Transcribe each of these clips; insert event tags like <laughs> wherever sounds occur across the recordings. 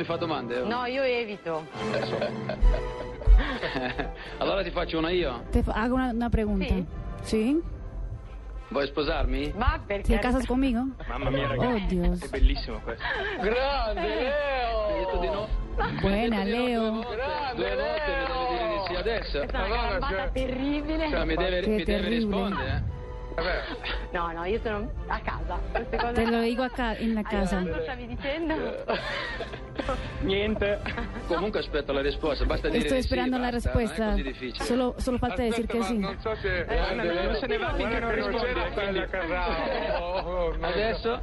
Mi fa domande? No, io evito. <laughs> allora ti faccio una io. Te fa- hago una, una pregunta. Sí. ¿Sí? Vuoi sposarmi? Ma perché? ¿Te casas conmigo? Mamma mia, ragazzi. Oh, Dios. È bellissimo questo. Grande Leo! Hai detto di no? Buena, Leo. Due volte mi deve dire di sì adesso. È una gambata terribile. Cioè, mi deve, Che mi deve terribile. rispondere. No, no, io sono a casa. Cose... Te lo digo acá en la casa. Allora, cosa stavi dicendo? Niente. Comunque aspetto la risposta, basta dire Estoy di sì, esperando la basta, Non respuesta. è così difficile. Solo, solo falta decir que sí. so se... Eh, non, non se ne va finché non risponde. quindi- Adesso?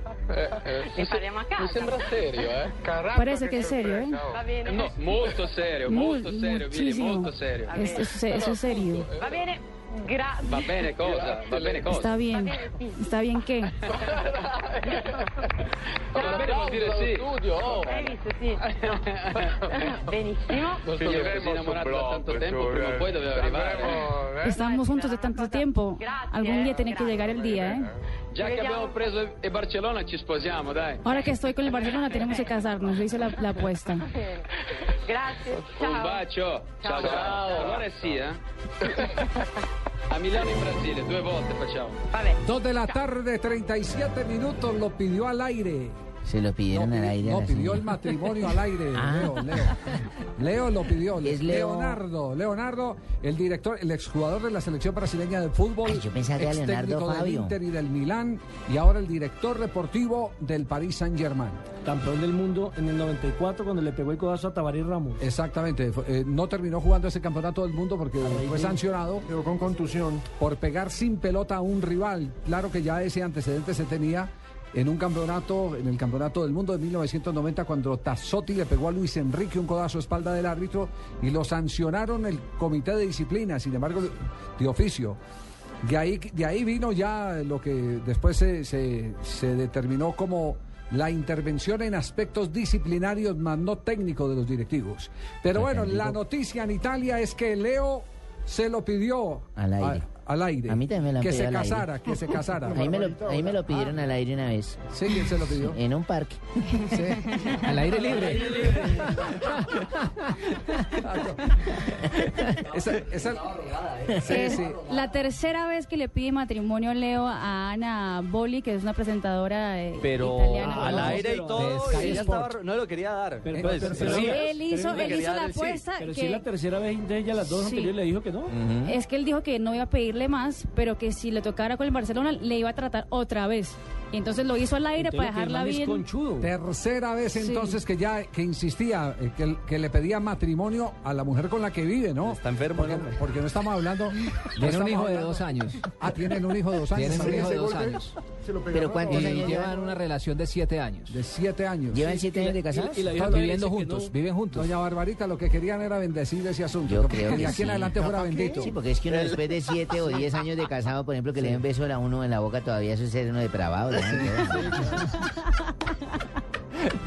Ne parliamo a casa. Mi sembra serio, eh? Parece que es serio, ¿eh? Va bene. No, molto serio, molto serio, muchísimo. molto serio. Es- es- eso es serio. Va bene. Grazie. Va bene cosa? Va bene cosa? Está bien. ¿Está bien qué? Va bene vuol dire sì. Hai visto, sì. <laughs> Benissimo. Così innamorato da tanto tempo, prima o poi doveva arrivare. Estamos juntos de tanto tiempo. Algún día tiene que llegar el día, ¿eh? Già che abbiamo preso e Barcellona ci sposiamo, dai. Ahora que estoy con el Barcelona tenemos que casarnos. Yo hice la, la apuesta. <laughs> Grazie. Un bacio. Ciao ciao. Allora sì, eh? <laughs> A Milano in Brasile, due volte facciamo. Dos de la tarde, 37 minutos, lo pidió al aire. Se lo pidieron No, al aire. no, pidió señora. el matrimonio al aire, <laughs> Ah. Leo, Leo. Leo lo pidió. Es Leo. Leonardo, Leonardo, el director, el exjugador de la selección brasileña de fútbol. Ay, yo pensaba que Leonardo técnico del Fabio. Inter y del Milán y ahora el director deportivo del Paris Saint-Germain. Campeón del mundo en el 94 cuando le pegó el codazo a Tabaré Ramos. Exactamente, fue- eh, no terminó jugando ese campeonato del mundo porque fue sancionado Pero con contusión. por pegar sin pelota a un rival. Claro que ya ese antecedente se tenía en un campeonato, en el campeonato del mundo de 1990, cuando Tassotti le pegó a Luis Enrique un codazo a espalda del árbitro y lo sancionaron el comité de disciplina, sin embargo, de, oficio. De ahí, de ahí vino ya lo que después se, se- se determinó como la intervención en aspectos disciplinarios más no técnicos de los directivos. Pero bueno, la noticia en Italia es que Leo se lo pidió Al aire. a- al aire. A mí también me lo han Que pedido se al aire. casara, que se casara. <laughs> Ahí me, lo, ahí me lo pidieron al aire una vez. Sí, ¿quién se lo pidió? <laughs> En un parque. <laughs> Al aire libre. esa, esa- sí, sí. la tercera vez que le pide matrimonio Leo a Ana Boli, que es una presentadora eh, Pero italiana. al aire y todo, y ella estaba, no lo quería dar. Pero- Pues, pero- pero pero- sí. Él hizo, él hizo la sí. apuesta Pero que si es la tercera vez de ella, las dos Sí. anteriores le dijo que no. Ujú. es que él dijo que no iba a más, pero que si le tocara con el Barcelona le iba a tratar otra vez. Y entonces lo hizo al aire Entonces, para que dejarla man es bien. conchudo. Tercera vez Sí. entonces que ya que insistía, eh, que, que le pedía matrimonio a la mujer con la que vive, ¿no? Está enfermo, porque, ¿no? porque no estamos hablando. Tiene un hijo de dos años. Ah, tienen un hijo de dos años. Tienen un hijo de dos años. se lo Pero. ¿cuántos Y años llevan llevan? una relación de siete años. De siete años. ¿Llevan siete años de casados? Y la vieja Están viviendo que juntos, no. viven juntos. Doña Barbarita, lo que querían era bendecir ese asunto. Yo que, creo de que aquí en adelante fuera bendito. Sí, porque es que uno después de siete o <laughs> diez años de casado, por ejemplo, que le den beso a uno en la boca, todavía eso es ser uno depravado. <laughs>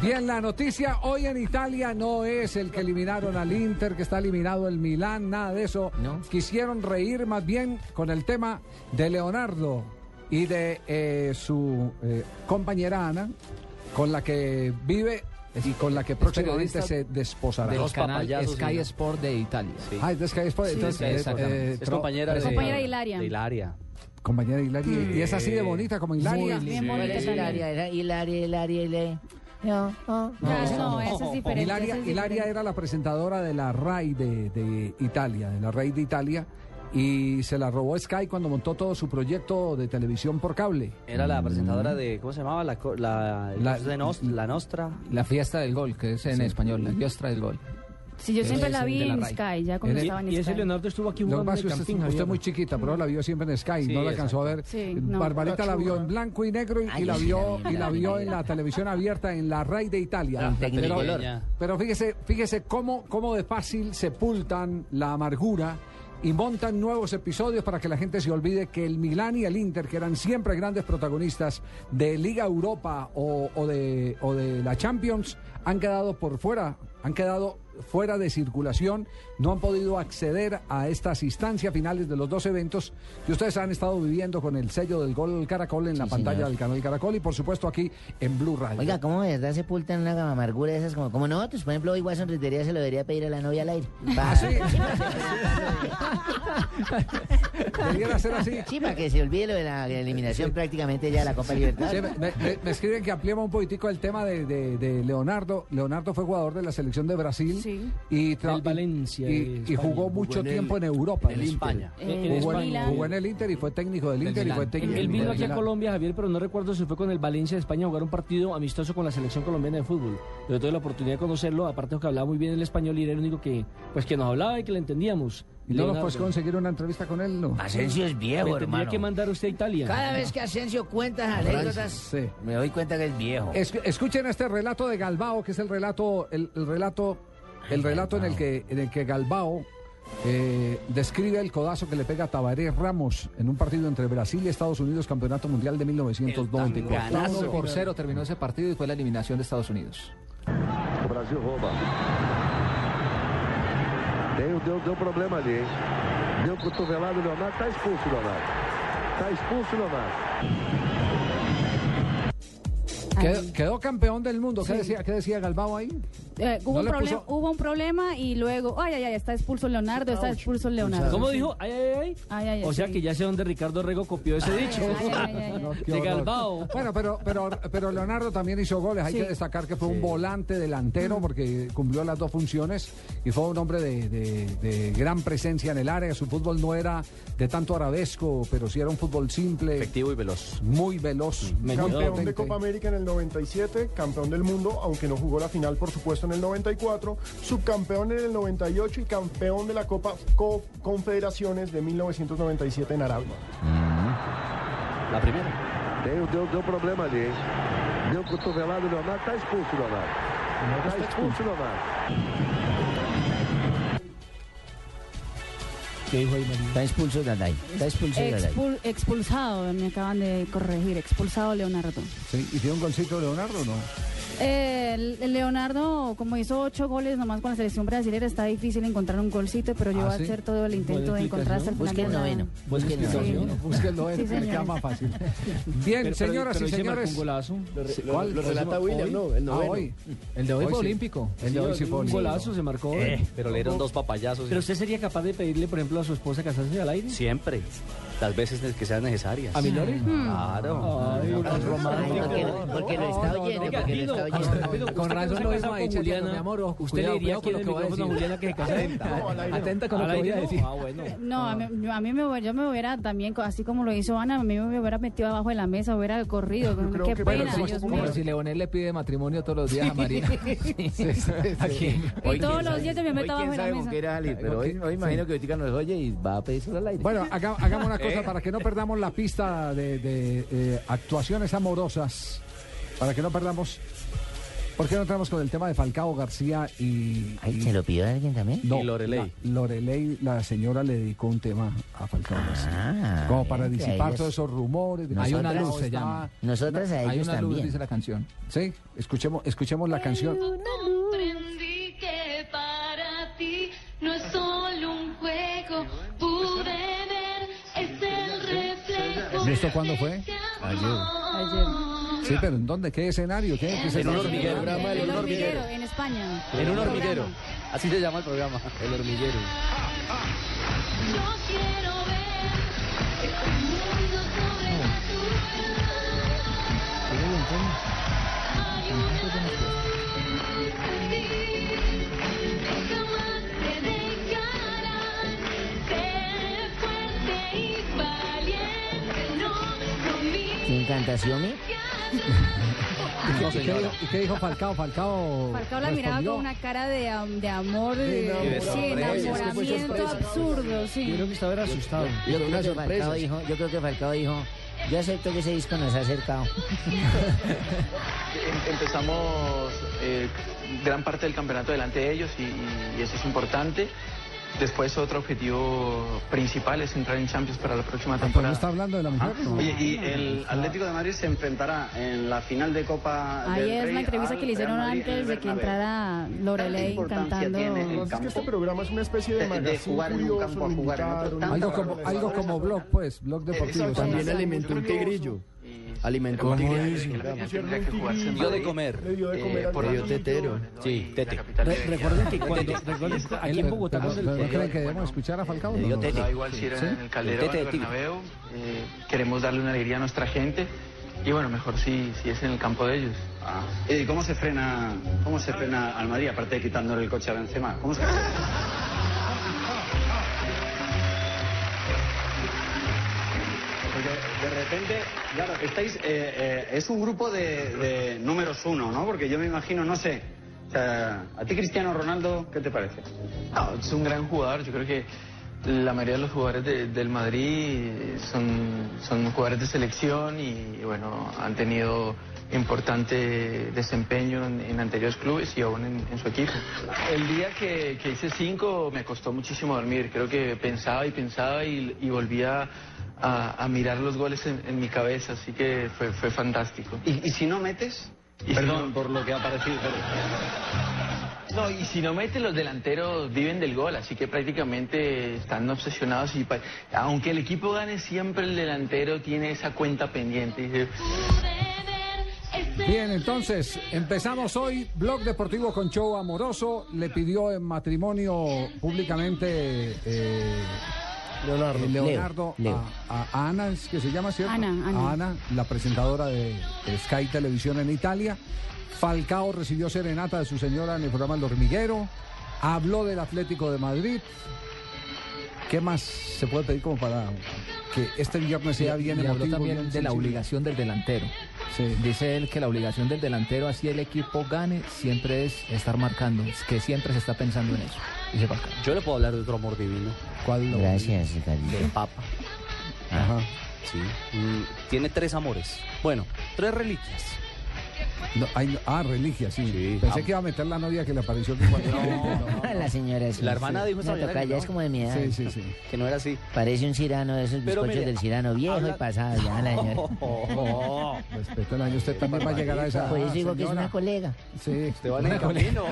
Bien, la noticia hoy en Italia no es el que eliminaron al Inter, que está eliminado el Milán, nada de eso. No. Quisieron reír más bien con el tema de Leonardo y de eh, su eh, compañera Ana, con la que vive y con la que próximamente se desposará. Del canal papayazos, Sky. Sport de Italia. Ah, es de Sky Sport, entonces, sí, eh, exactamente. eh, Es tro- compañera de... Compañera de Hilaria. de Hilaria. Compañera de Hilaria. Y es así de bonita como Hilaria. Bien ¿Cuál bonita es. Hilaria? Era Hilaria, Hilaria, Hilaria. Claro, no, eso es diferente. Hilaria, eso es Hilaria diferente. era la presentadora de la RAI de, de Italia, de la RAI de Italia, y se la robó Sky cuando montó todo su proyecto de televisión por cable. Era la presentadora de, ¿cómo se llamaba? La, co- la, La- de Nost- la Nostra. La fiesta del gol, que es en Sí. español, la fiesta del gol. Sí, yo siempre la vi en. Sky, ya cuando estaba en Y ese Sky. Leonardo estuvo aquí jugando en que usted, muy chiquita, pero la vio siempre en Sky, Sí, no la alcanzó a ver. Sí, no. Barbarita la vio en blanco y negro y, Ay, y la vio y la la vi vio en la televisión abierta en la RAI de Italia. Pero, fíjese, fíjese cómo, cómo de fácil sepultan la amargura y montan nuevos episodios para que la gente se olvide que el Milán y el Inter, que eran siempre grandes protagonistas de Liga Europa o, o de, o de la Champions, han quedado por fuera, han quedado fuera de circulación, no han podido acceder a estas instancias finales de los dos eventos que ustedes han estado viviendo con el sello del gol Caracol en la Sí, pantalla señor. del canal Caracol y por supuesto aquí en Blue Radio. Oiga, ¿cómo de verdad sepultan una amargura de esas? Como, como nosotros, por ejemplo, hoy Watson Rentería se lo debería pedir a la novia al aire. ¿Ah, sí? <laughs> Debiera ser así. Sí, para que se olvide lo de la eliminación prácticamente ya de la Copa Libertad. Sí, me, me- me escriben que ampliemos un poquitico el tema de, de- de Leonardo. Leonardo fue jugador de la selección de Brasil Sí. y, Valencia jugó mucho en el- tiempo en Europa. en el Inter. España. En- en Eh, Jugó, en, España. jugó en el Inter y fue técnico del Del Inter y fue técnico Él vino aquí a. Colombia, Javier, pero no recuerdo si fue con el Valencia de España a jugar un partido amistoso con la selección colombiana de fútbol. Pero tuve la oportunidad de conocerlo, aparte de que hablaba muy bien el español y era el único que, pues, que nos hablaba y que le entendíamos. ¿Y no nos puedes conseguir una entrevista con él? No. Asensio es Me viejo, tendría hermano. que mandar usted a Italia. Cada vez que Asensio cuenta anécdotas, Sí. me doy cuenta que es viejo. Es- escuchen este relato de Galbao, que es el relato, el, el relato, el relato en el que, en el que Galbao eh, describe el codazo que le pega a Tabaré Ramos en un partido entre Brasil y Estados Unidos, campeonato mundial de 1994. tanganazo. Uno por cero terminó ese partido y fue la eliminación de Estados Unidos. O Brasil rouba. Deu, deu, deu problema ali, hein? Deu cotovelado Leonardo. Tá expulso Leonardo. Tá expulso Leonardo. Quedó, quedó campeón del mundo. ¿Qué, Sí. decía, ¿Qué decía Galbao ahí? Eh, hubo, No un puso- hubo un problema y luego, ay, ay, ay, está expulso Leonardo, está expulso Leonardo. ¿Cómo dijo? Ay, ay, ay. Ay, ay, O sea sí. que ya sé dónde Ricardo Rego copió ese dicho. ay, ay, ay. <laughs> No, qué De. Galbao. Bueno, pero, pero, pero Leonardo también hizo goles. Hay Sí. que destacar que fue un volante delantero porque cumplió las dos funciones y fue un hombre de, de- de gran presencia en el área. Su fútbol no era de tanto arabesco, pero sí era un fútbol simple, Efectivo y veloz. muy veloz. Campeón de 20. Copa América en el 97, campeón del mundo, aunque no jugó la final, por supuesto, en el 94, subcampeón en el 98 y campeón de la Copa Co- Confederaciones de 1997 en Arabia. La primera. Deu, deu, deu problema ali, hein? Deu cotovelado Leonardo. Tá expulso Leonardo. Tá expulso Leonardo. ¿Qué dijo ahí, María? Está expulso Dalai. Está expulso. Expul- expulsado, me acaban de corregir, expulsado Leonardo. Sí, ¿Y tiene un golcito Leonardo o no? Eh, el- el Leonardo, como hizo ocho goles nomás con la selección brasileña, está difícil encontrar un golcito, pero yo ¿Ah, voy sí? a hacer todo el intento de encontrar hasta el final. Busque el noveno. Busque el noveno. Búsquenlo, Sí, que le señores. queda más fácil. <laughs> Bien, Pero- señoras pero y se señores. un golazo. ¿Cuál? Lo relata William, ¿no? El Ah, noveno. hoy. El de hoy, Hoy fue sí. olímpico. El de hoy sí fue Un golazo se marcó. Eh, pero le dieron dos papayazos. Pero usted sería capaz de pedirle, por ejemplo, a su esposa casarse al aire. Siempre. Las veces que sean necesarias. ¿A Milori? Claro. Ay, porque, porque lo está no, oyendo, no, porque lo está oyendo. Con que razón se lo con dicho, Juliana, mi amor, ¿Usted le diría en lo que va a a decir. Juliana que se? Atenta con lo que voy a no. decir. Ah, bueno. No, a mí, yo- a mí me, hubiera- yo me hubiera también, así como lo hizo Ana, a mí me hubiera metido abajo de la mesa, hubiera corrido. Qué que- pena, Dios mío. Como si Leonel le pide matrimonio todos los días a María. <laughs> ¿A quién? Y todos los días yo me meto abajo de la mesa. a pero hoy, imagino que ahorita nos oye y va a pedírselo al aire. Bueno, haga- hagamos una <laughs> ¿Eh? Cosa para que no perdamos la pista de, de, eh, actuaciones amorosas. Para que no perdamos. ¿Por qué no entramos con el tema de Falcao García y. Ay, ¿Se lo pidió alguien también? no, Y Loreley. La, Loreley, la señora le dedicó un tema a Falcao García. Ah, Como para bien, disipar todos esos rumores. de Hay una luz, se está- llama. Nosotras a Hay ellos una luz, también. dice la canción. Sí, escuchemos, escuchemos la canción. Comprendí que para ti no es solo un juego, ¿Y esto cuándo fue? Ayer. amor. Sí, pero ¿en dónde? ¿Qué escenario? ¿Qué, qué En un hormiguero. Programa En del un hormiguero. hormiguero, en España. En un hormiguero. Programa. Así se llama el programa. El hormiguero. Yo quiero ver un mundo sobrenatural. Hay <laughs> ¿Y qué- y qué dijo- ¿Y qué dijo Falcao? Falcao. Falcao la miraba respondió. con una cara de, am- de amor, de, enamoramiento. sí, absurdo, sí. Yo creo que estaba asustado. Yo creo, que Falcao dijo, yo creo que Falcao dijo, yo acepto que ese disco nos ha acercado. Em- Empezamos eh, gran parte del campeonato delante de ellos y, y eso es importante. Después otro objetivo principal es entrar en Champions para la próxima ¿Pero no temporada. está hablando de la mujer? No. Oye, y el Atlético de Madrid se enfrentará en la final de Copa del Ahí es Rey la entrevista que le hicieron Madrid antes de que entrara Lorelei cantando. Pasa es que este programa es una especie de De- jugar en un campo a jugar en otro. Algo como, algo como blog, pues, blog deportivo. También alimentó un tigrillo. En Dio de Madrid, comer. Le dio de eh, comer al por Le dio los tetero. ¿no? Sí, tete. Re- de- recuerden que cuando, recuerden que aquí en Bogotá pero ¿no creen que debemos escuchar a Falcao? Le dio No. tete. Da igual si era en el Calderón, tigre. Bernabéu, eh, queremos darle una alegría a nuestra gente y bueno, mejor si, si es en el campo de ellos. Ah, ¿Y cómo se frena, cómo se frena al Madrid, aparte de quitándole el coche a Benzema? ¿Cómo se frena? Repente, claro, estáis, eh, eh, es un grupo de, de números uno, ¿no? Porque yo me imagino, no sé, o sea, a ti Cristiano Ronaldo, ¿qué te parece? No, es un gran jugador. Yo creo que la mayoría de los jugadores de- del Madrid son, son jugadores de selección y bueno, han tenido importante desempeño en, en anteriores clubes y aún en, en su equipo. El día que, que hice cinco me costó muchísimo dormir. Creo que pensaba y pensaba y, y volvía a, a mirar los goles en, en mi cabeza, así que fue, fue fantástico. ¿Y, y si no metes? Y si Perdón no- por lo que ha parecido. pero- No, y si no mete, los delanteros viven del gol, así que prácticamente están obsesionados. y pa- Aunque el equipo gane, siempre el delantero tiene esa cuenta pendiente. Bien, entonces empezamos hoy. Blog Deportivo con show amoroso. Le pidió en matrimonio públicamente eh, Leonardo. eh, Leonardo Leo, a- Leo. A, Ana, es que se llama, ¿cierto? Ana, Ana. A Ana, la presentadora de, de Sky Televisión en Italia. Falcao recibió serenata de su señora en el programa El Hormiguero. Habló del Atlético de Madrid. ¿Qué más se puede pedir como para que este viernes sea bien y habló emotivo? también bien de la obligación del delantero. Dice él que la obligación del delantero, así el equipo gane, siempre es estar marcando, es que siempre se está pensando en eso. Yo le puedo hablar de otro amor divino. ¿Cuál? Gracias, Carlito. Del Papa. Ajá. Sí. Mm, tiene tres amores. Bueno, tres reliquias. No, hay- ah, religia, sí. Sí. Pensé Ah. que iba a meter la novia que le apareció que cuando <laughs> La señora sí. La hermana sí. dijo esta mañana ya no. es como de mi edad. Sí, sí, sí. Que no era así. Parece un cirano de esos bizcochos mire, del cirano viejo habla- y pasado ya la señora. <laughs> Oh, Respeto el año. Usted también va a llegar a esa. Por eso digo que es una colega. Sí. Usted va en el camino.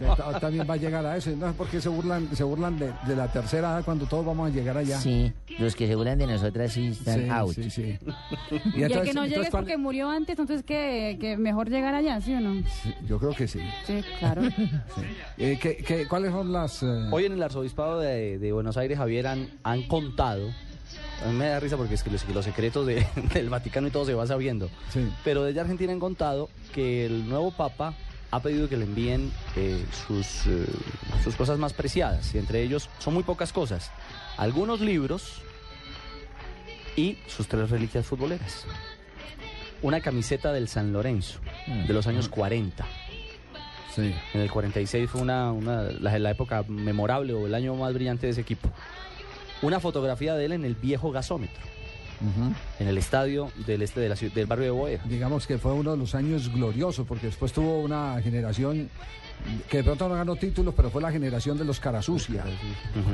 Usted ta- también va a llegar a eso. No es porque se burlan, se burlan de, de la tercera edad cuando todos vamos a llegar allá. Sí, los que se burlan de nosotras sí están Sí, out. sí, sí. <laughs> Y, el que no entonces, llegue es ¿cuál- porque murió antes, entonces que, que mejor llegar allá, ¿sí o no? Sí, Yo creo que sí. Sí, claro. <laughs> Eh, ¿qué- qué- cuáles son las...? eh, Hoy en el arzobispado de, de Buenos Aires, Javier, han, han contado. A mí me da risa porque es que los, los secretos de- <laughs> del Vaticano y todo se va sabiendo. Sí. Pero desde Argentina han contado que el nuevo Papa ha pedido que le envíen eh, sus, eh, sus cosas más preciadas. Y entre ellos son muy pocas cosas. Algunos libros y sus tres reliquias futboleras. Una camiseta del San Lorenzo de los años 40. Sí. En el 46 fue una, una- la, la época memorable o el año más brillante de ese equipo. Una fotografía de él en el viejo gasómetro, en el estadio del este de la ciudad, del barrio de Boedo. Digamos que fue uno de los años gloriosos, porque después tuvo una generación que de pronto no ganó títulos, pero fue la generación de los Carasucia.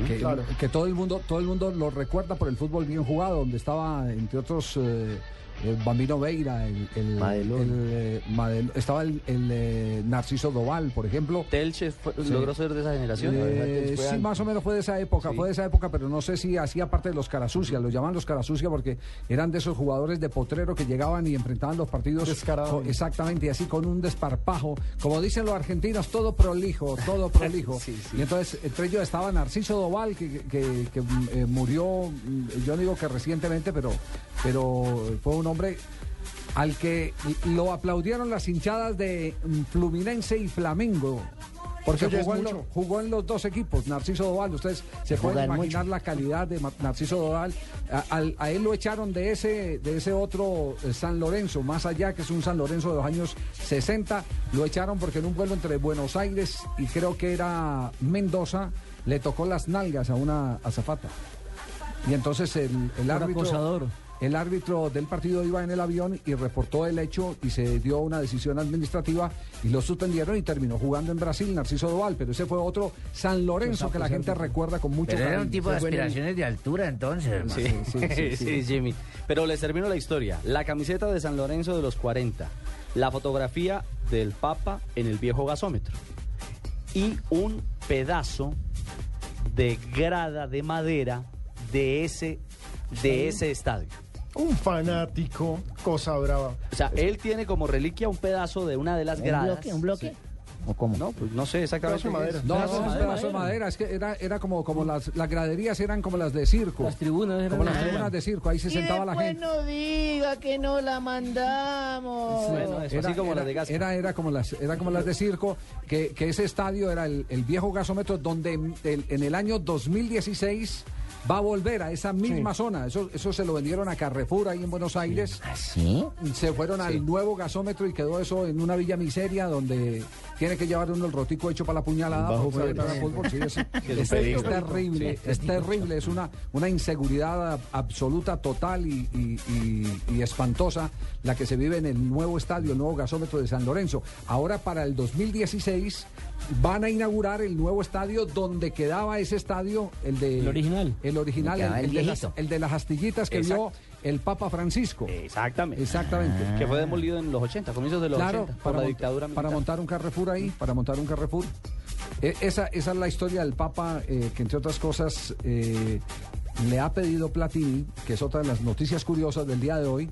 Que, Claro. que todo el mundo todo el mundo lo recuerda por el fútbol bien jugado donde estaba entre otros eh, el Bambino Veira el, el- Madelón. el, eh, estaba el, el, eh, Narciso Doval por ejemplo Telche fue- Sí. logró ser de esa generación. Eh, sí, más o menos fue de esa época, Sí. fue de esa época, pero no sé si hacía parte de los Carasucia, los llaman los Carasucia porque eran de esos jugadores de potrero que llegaban y enfrentaban los partidos exactamente, y así con un desparpajo, como dicen los argentinos, todo prolijo, todo <laughs> prolijo. Sí, sí. Y entonces entre ellos estaba Narciso Doval, que, que- que, mm, eh, murió, mm, yo no digo que recientemente, pero, pero fue un hombre al que lo aplaudieron las hinchadas de mm, Fluminense y Flamengo. Porque jugó en, mucho. lo- jugó en los dos equipos, Narciso Doval. Ustedes se pueden imaginar mucho. la calidad de Narciso Doval. A, él lo echaron de ese, de ese otro eh, San Lorenzo, más allá que es un San Lorenzo de los años 60. Lo echaron porque en un vuelo entre Buenos Aires y creo que era Mendoza, le tocó las nalgas a una azafata. Y entonces el, árbitro. acosador. El árbitro del partido iba en el avión y reportó el hecho y se dio una decisión administrativa y lo suspendieron y terminó jugando en Brasil Narciso Doval, pero ese fue otro San Lorenzo que la gente recuerda con mucho Pero era un tipo de aspiraciones de altura entonces, hermano. <laughs> Sí, sí, Jimmy. Pero les termino la historia. La camiseta de San Lorenzo de los 40, la fotografía del Papa en el viejo gasómetro y un pedazo de grada de madera de ese, de ese estadio. Un fanático, cosa brava. O sea, él tiene como reliquia un pedazo de una de las ¿Un gradas. bloque? ¿Un bloque? Sí. ¿O cómo? No, pues no sé exactamente. Pedazo de es. No, no, Pedazo madera. pedazo de madera, es que era, era como, como las, las graderías eran como las de circo. Las tribunas eran Como las de madera. tribunas de circo, ahí se sentaba la gente. no diga que no la mandamos. Bueno, eso, así como era, las de Gasca. Era, era como las, era como las de circo, que, que ese estadio era el, el viejo gasómetro donde el, en el año 2016 va a volver a esa misma zona. Eso, eso se lo vendieron a Carrefour ahí en Buenos Aires. ¿Sí? Se fueron al nuevo gasómetro y quedó eso en una villa miseria donde tiene que llevar uno el rotico hecho para la puñalada. Bajo para poder Félix. entrar al fútbol. Sí, <laughs> es, es terrible, es terrible, es una, una inseguridad ab- absoluta, total y, y- y- y espantosa la que se vive en el nuevo estadio, el nuevo gasómetro de San Lorenzo. Ahora para el 2016 van a inaugurar el nuevo estadio donde quedaba ese estadio, el de El original. el original, el, el el de las, el de las astillitas que Exacto. vio el Papa Francisco. Exactamente. Exactamente. Que fue demolido en los 80, comienzos de los Claro, 80, por para, la dictadura militar. para montar un Carrefour ahí, para montar un Carrefour. Eh, esa, esa es la historia del Papa, eh, que entre otras cosas eh, le ha pedido Platini, que es otra de las noticias curiosas del día de hoy,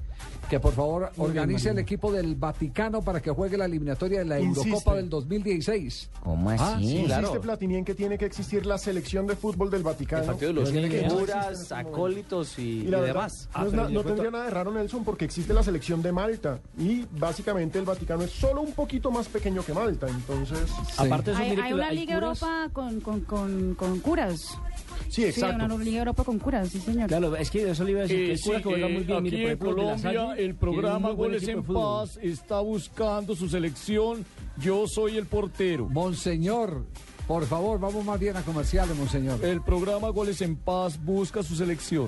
que por favor Muy bien, organice el Marino. equipo del Vaticano para que juegue la eliminatoria de la Insiste. Eurocopa del 2016. ¿Cómo Ah, así? sí, claro. Insiste Platini en que tiene que existir la selección de fútbol del Vaticano. El partido de los no curas, este acólitos y, Y y la verdad, demás. no, es na- no tendría nada de raro, Nelson, porque existe la selección de Malta. Y básicamente el Vaticano es solo un poquito más pequeño que Malta. Entonces, Aparte de eso, Hay, mire hay una hay Liga curas- Europa con, con, con, con curas. Sí, Sí, exacto. una Liga Europa con curas, sí, señor. Claro, es que eso le iba a decir que hay curas que juegan muy bien. Mire, el programa Goles en. Paz está buscando su selección. Yo soy el portero. Monseñor, por favor, vamos más bien a comerciales, Monseñor. El programa Goles en Paz busca su selección.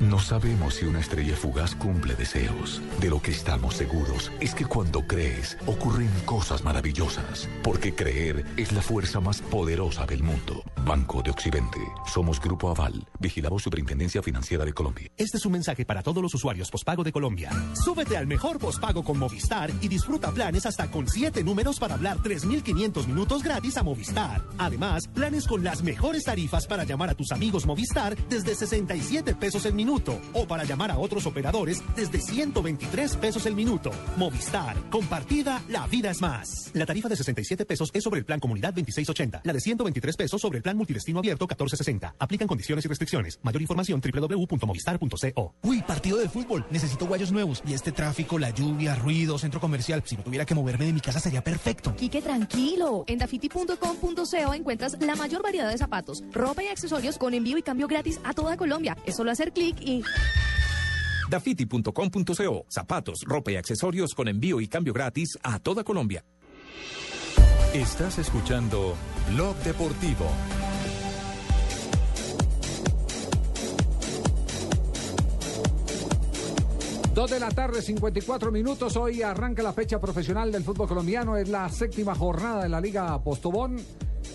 No sabemos si una estrella fugaz cumple deseos. De lo que estamos seguros es que cuando crees ocurren cosas maravillosas. Porque creer es la fuerza más poderosa del mundo. Banco de Occidente. Somos Grupo Aval. Vigilamos Superintendencia Financiera de Colombia. Este es un mensaje para todos los usuarios pospago de Colombia. Súbete al mejor pospago con Movistar y disfruta planes hasta con 7 números para hablar 3.500 minutos gratis a Movistar. Además, planes con las mejores tarifas para llamar a tus amigos Movistar desde 67 pesos el minuto o para llamar a otros operadores desde 123 pesos el minuto. Movistar, compartida, la vida es más. La tarifa de 67 pesos es sobre el plan Comunidad 2680. La de 123 pesos sobre el plan Multidestino Abierto 1460. Aplican condiciones y restricciones. Mayor información www.movistar.co. Uy, partido de fútbol. Necesito guayos nuevos. Y este tráfico, la lluvia, ruido, centro comercial. Si no tuviera que moverme de mi casa sería perfecto. Quique, tranquilo. En dafiti.com.co encuentras la mayor variedad de zapatos, ropa y accesorios con envío y cambio gratis a toda Colombia. Es solo hacer clic y... Dafiti.com.co. Zapatos, ropa y accesorios con envío y cambio gratis a toda Colombia. Estás escuchando Blog Deportivo. Dos de la tarde, 54 minutos. Hoy arranca la fecha profesional del fútbol colombiano. Es la séptima jornada de la Liga Postobón.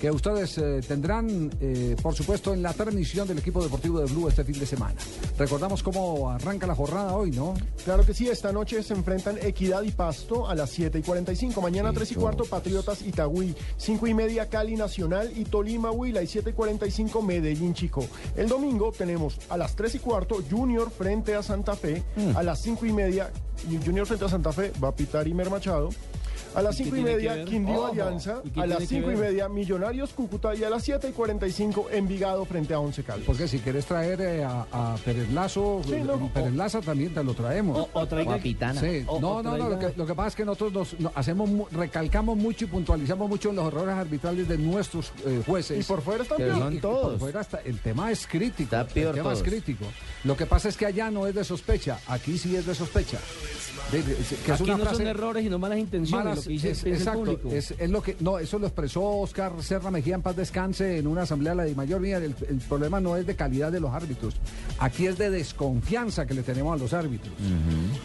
Que ustedes eh, tendrán, eh, por supuesto, en la transmisión del equipo deportivo de Blue este fin de semana. Recordamos cómo arranca la jornada hoy, ¿no? Claro que sí, esta noche se enfrentan Equidad y Pasto a las 7 y 45. Mañana 3 y cuarto Patriotas Itagüí. 5 y media Cali Nacional y Tolima Huila. Y 7 y 45 Medellín Chico. El domingo tenemos a las 3 y cuarto Junior frente a Santa Fe. Mm. A las 5 y media Junior frente a Santa Fe va a pitar Imer Machado. A las ¿Y qué 5 y media? Quindío Ojo. Alianza. ¿Y qué A las tiene que 5 y ver? media Millonarios Cúcuta. Y a las 7 y 45 Envigado frente a Once Caldas. Porque si quieres traer eh, a, a Pérez Lazo, Sí, no. Pérez Laza también te lo traemos. O- o traiga- O a Pitana. Sí, O- no, o no, no, lo traiga- que, lo que pasa es que nosotros nos, no- hacemos, mu- recalcamos mucho y puntualizamos mucho en los errores arbitrales de nuestros eh, jueces. Y por fuera están Pero peor. son Y por todos. fuera está- el tema es crítico. Está peor el tema es todos. crítico. Lo que pasa es que allá no es de sospecha, aquí sí es de sospecha. De- de- que es Aquí una no son errores y no malas intenciones, malas- lo que dice, es, el exacto, público. es, es lo que no eso lo expresó Oscar Serra Mejía en paz descanse en una asamblea de la de mayor mía el, el problema no es de calidad de los árbitros aquí es de desconfianza que le tenemos a los árbitros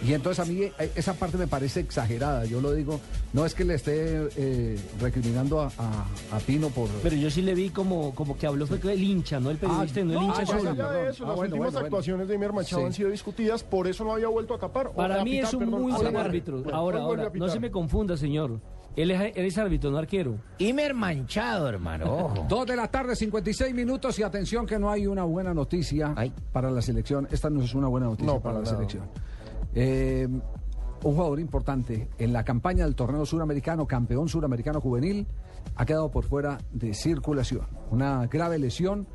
y entonces a mí eh, esa parte me parece exagerada yo lo digo no es que le esté eh, recriminando a, a- a Pino por Pero yo sí le vi como, como que habló fue que el hincha, no el periodista, Ah, no el no, hincha. Más ya, solo. de eso, Ah, las bueno, últimas bueno, bueno. actuaciones de Imer Machado Sí. han sido discutidas, por eso no había vuelto a tapar. Para a mí pitar, es un perdón, muy a buen árbitro. Bueno, Ahora, vuelve ahora, a no se me confunda, señor. Él es, él es árbitro, no arquero. Imer manchado, hermano. Ojo. <laughs> Dos de la tarde, 56 minutos y atención que no hay una buena noticia Ay. para la selección. Esta no es una buena noticia No, para, para la selección. Eh, un jugador importante en la campaña del torneo suramericano, campeón suramericano juvenil, ha quedado por fuera de circulación. Una grave lesión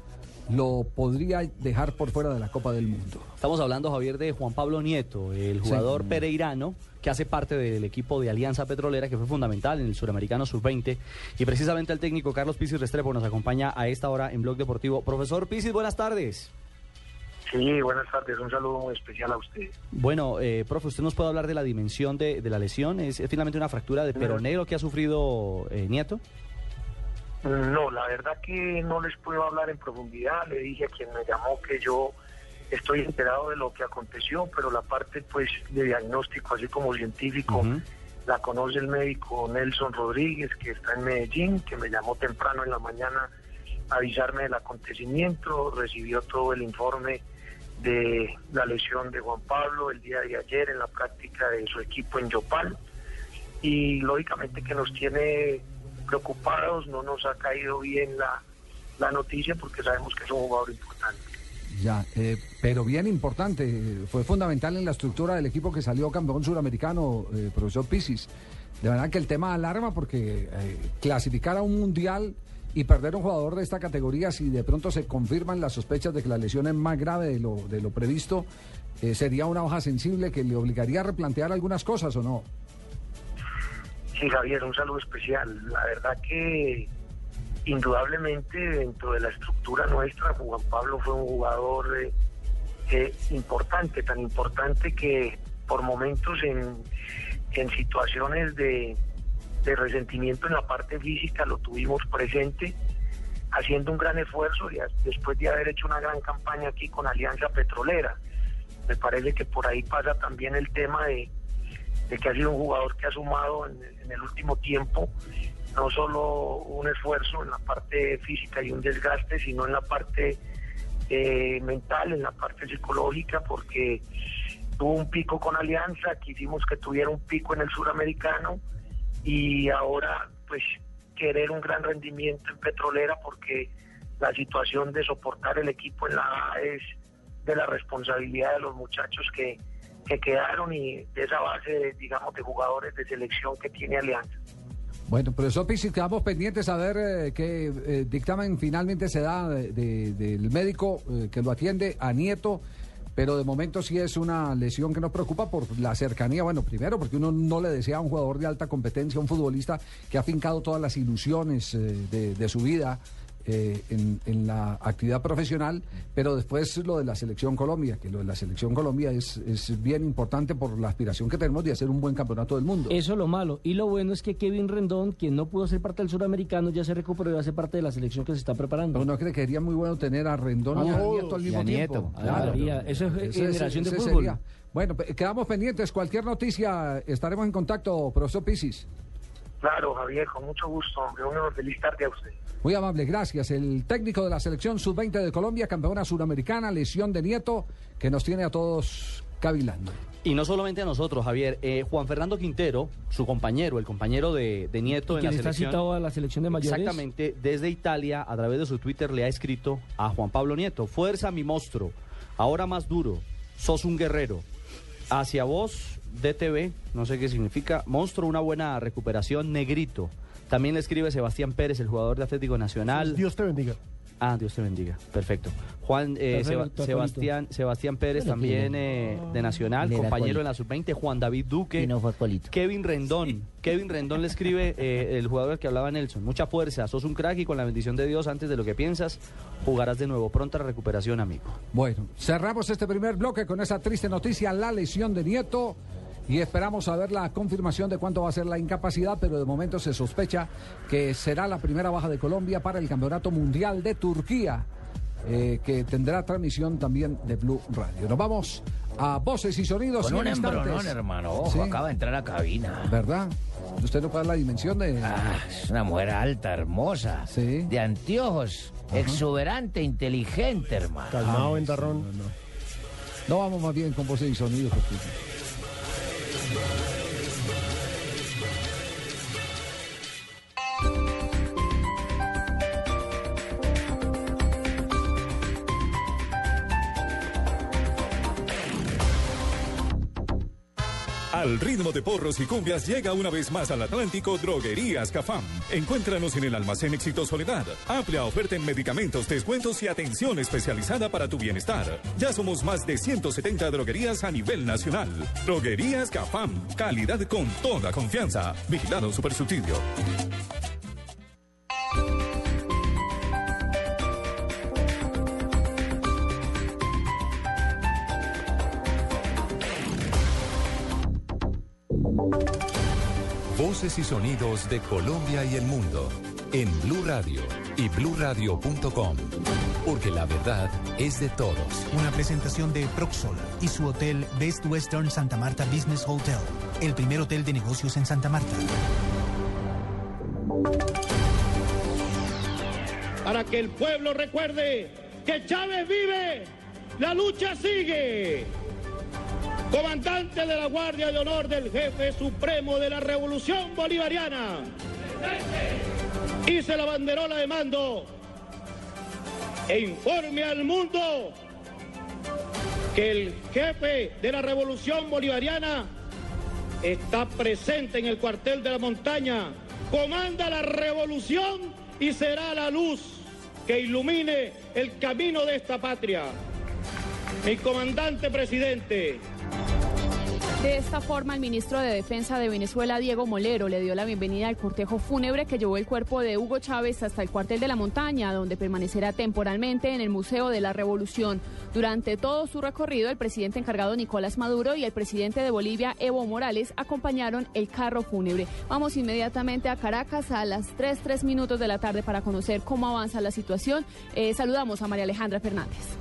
lo podría dejar por fuera de la Copa del Mundo. Estamos hablando, Javier, de Juan Pablo Nieto, el jugador pereirano que hace parte del equipo de Alianza Petrolera, que fue fundamental en el Suramericano Sub-20. Y precisamente el técnico Carlos Pisis Restrepo nos acompaña a esta hora en Blog Deportivo. Profesor Pisis, buenas tardes. Sí, buenas tardes. Un saludo muy especial a usted. Bueno, eh, profe, ¿usted nos puede hablar de la dimensión de, de la lesión? ¿Es, es finalmente una fractura de peroné lo que ha sufrido eh, Nieto? No, la verdad que no les puedo hablar en profundidad. Le dije a quien me llamó que yo estoy enterado de lo que aconteció, pero la parte pues de diagnóstico, así como científico, la conoce el médico Nelson Rodríguez, que está en Medellín, que me llamó temprano en la mañana a avisarme del acontecimiento, recibió todo el informe de la lesión de Juan Pablo el día de ayer en la práctica de su equipo en Yopal y lógicamente que nos tiene preocupados, no nos ha caído bien la, la noticia porque sabemos que es un jugador importante. Ya, eh, pero bien importante, fue fundamental en la estructura del equipo que salió campeón suramericano, eh, profesor Pisis. De verdad que el tema alarma porque eh, clasificar a un mundial y perder un jugador de esta categoría, si de pronto se confirman las sospechas de que la lesión es más grave de lo, de lo previsto, eh, sería una hoja sensible que le obligaría a replantear algunas cosas o no. Sí, Javier, un saludo especial. La verdad que indudablemente dentro de la estructura nuestra, Juan Pablo fue un jugador eh, importante, tan importante que por momentos en, en situaciones de, de resentimiento en la parte física lo tuvimos presente, haciendo un gran esfuerzo y después de haber hecho una gran campaña aquí con Alianza Petrolera. Me parece que por ahí pasa también el tema de, de que ha sido un jugador que ha sumado en el último tiempo no solo un esfuerzo en la parte física y un desgaste, sino en la parte eh, mental, en la parte psicológica, porque tuvo un pico con Alianza, quisimos que tuviera un pico en el suramericano y ahora pues querer un gran rendimiento en Petrolera porque la situación de soportar el equipo en la A es de la responsabilidad de los muchachos que, que quedaron y de esa base, digamos, de jugadores de selección que tiene Alianza. Bueno, profesor Pisis, quedamos pendientes a ver eh, qué eh, dictamen finalmente se da de- de- del médico eh, que lo atiende a Nieto, pero de momento sí es una lesión que nos preocupa por la cercanía. Bueno, primero porque uno no le desea a un jugador de alta competencia, un futbolista que ha fincado todas las ilusiones de su vida. Eh, en, en la actividad profesional, pero después lo de la selección Colombia, que lo de la selección Colombia es, es bien importante por la aspiración que tenemos de hacer un buen campeonato del mundo. Eso es lo malo. Y lo bueno es que Kevin Rendón, quien no pudo ser parte del suramericano, ya se recuperó y va a ser parte de la selección que se está preparando. Pero no cree que sería muy bueno tener a Rendón y a. Nieto al mismo a tiempo. Nieto. Ah, María, eso es Ese- generación de ese fútbol. sería. Bueno, quedamos pendientes. Cualquier noticia estaremos en contacto, profesor Pisis. Claro, Javier, con mucho gusto. hombre. Un feliz tarde a usted. Muy amable, gracias. El técnico de la selección sub-20 de Colombia, campeona suramericana, lesión de Nieto, que nos tiene a todos cavilando. Y no solamente a nosotros, Javier. Eh, Juan Fernando Quintero, su compañero, el compañero de, de Nieto en quien la está selección. citado a la selección de mayores. Exactamente, desde Italia, a través de su Twitter, le ha escrito a Juan Pablo Nieto: Fuerza, mi monstruo. Ahora más duro. Sos un guerrero. Hacia vos, DTV, no sé qué significa. Monstruo, una buena recuperación. Negrito. También le escribe Sebastián Pérez, el jugador de Atlético Nacional. Dios te bendiga. Ah, Dios te bendiga. Perfecto. Juan eh, Perfecto, Seba- Pablito. Sebastián Sebastián Pérez también eh, de Nacional, compañero en la sub-20, Juan David Duque. Y no fue. Kevin Rendón. Kevin Rendón le escribe eh, el jugador al que hablaba Nelson. Mucha fuerza, sos un crack y con la bendición de Dios antes de lo que piensas, jugarás de nuevo. Pronta recuperación, amigo. Bueno, cerramos este primer bloque con esa triste noticia, la lesión de Nieto. Y esperamos saber la confirmación de cuánto va a ser la incapacidad, pero de momento se sospecha que será la primera baja de Colombia para el Campeonato Mundial de Turquía, eh, que tendrá transmisión también de Blue Radio. Nos vamos a voces y sonidos. Con un embronón, hermano. Ojo, Sí. acaba de entrar a cabina. ¿Verdad? Usted no puede dar la dimensión de... Ah, es una mujer alta, hermosa. De anteojos. Exuberante, inteligente, hermano. Calmado, ventarrón. No vamos más bien con voces y sonidos. porque- is mine. Al ritmo de porros y cumbias llega una vez más al Atlántico Droguerías Cafam. Encuéntranos en el almacén Éxito Soledad. Amplia oferta en medicamentos, descuentos y atención especializada para tu bienestar. Ya somos más de 170 droguerías a nivel nacional. Droguerías Cafam. Calidad con toda confianza. Vigilado Supersubsidio. Voces y sonidos de Colombia y el mundo en Blue Radio y bluradio.com, porque la verdad es de todos. Una presentación de Proxol y su hotel Best Western Santa Marta Business Hotel, el primer hotel de negocios en Santa Marta. para que el pueblo recuerde que Chávez vive, la lucha sigue. Comandante de la Guardia de Honor del Jefe Supremo de la Revolución Bolivariana. Hice la banderola de mando e informe al mundo que el jefe de la Revolución Bolivariana está presente en el cuartel de la montaña, comanda la revolución y será la luz que ilumine el camino de esta patria. Mi comandante presidente, De esta forma, el ministro de Defensa de Venezuela, Diego Molero, le dio la bienvenida al cortejo fúnebre que llevó el cuerpo de Hugo Chávez hasta el cuartel de la montaña, donde permanecerá temporalmente en el Museo de la Revolución. Durante todo su recorrido, el presidente encargado Nicolás Maduro y el presidente de Bolivia, Evo Morales, acompañaron el carro fúnebre. Vamos inmediatamente a Caracas a las 3, 3 minutos de la tarde para conocer cómo avanza la situación. Eh, saludamos a María Alejandra Fernández.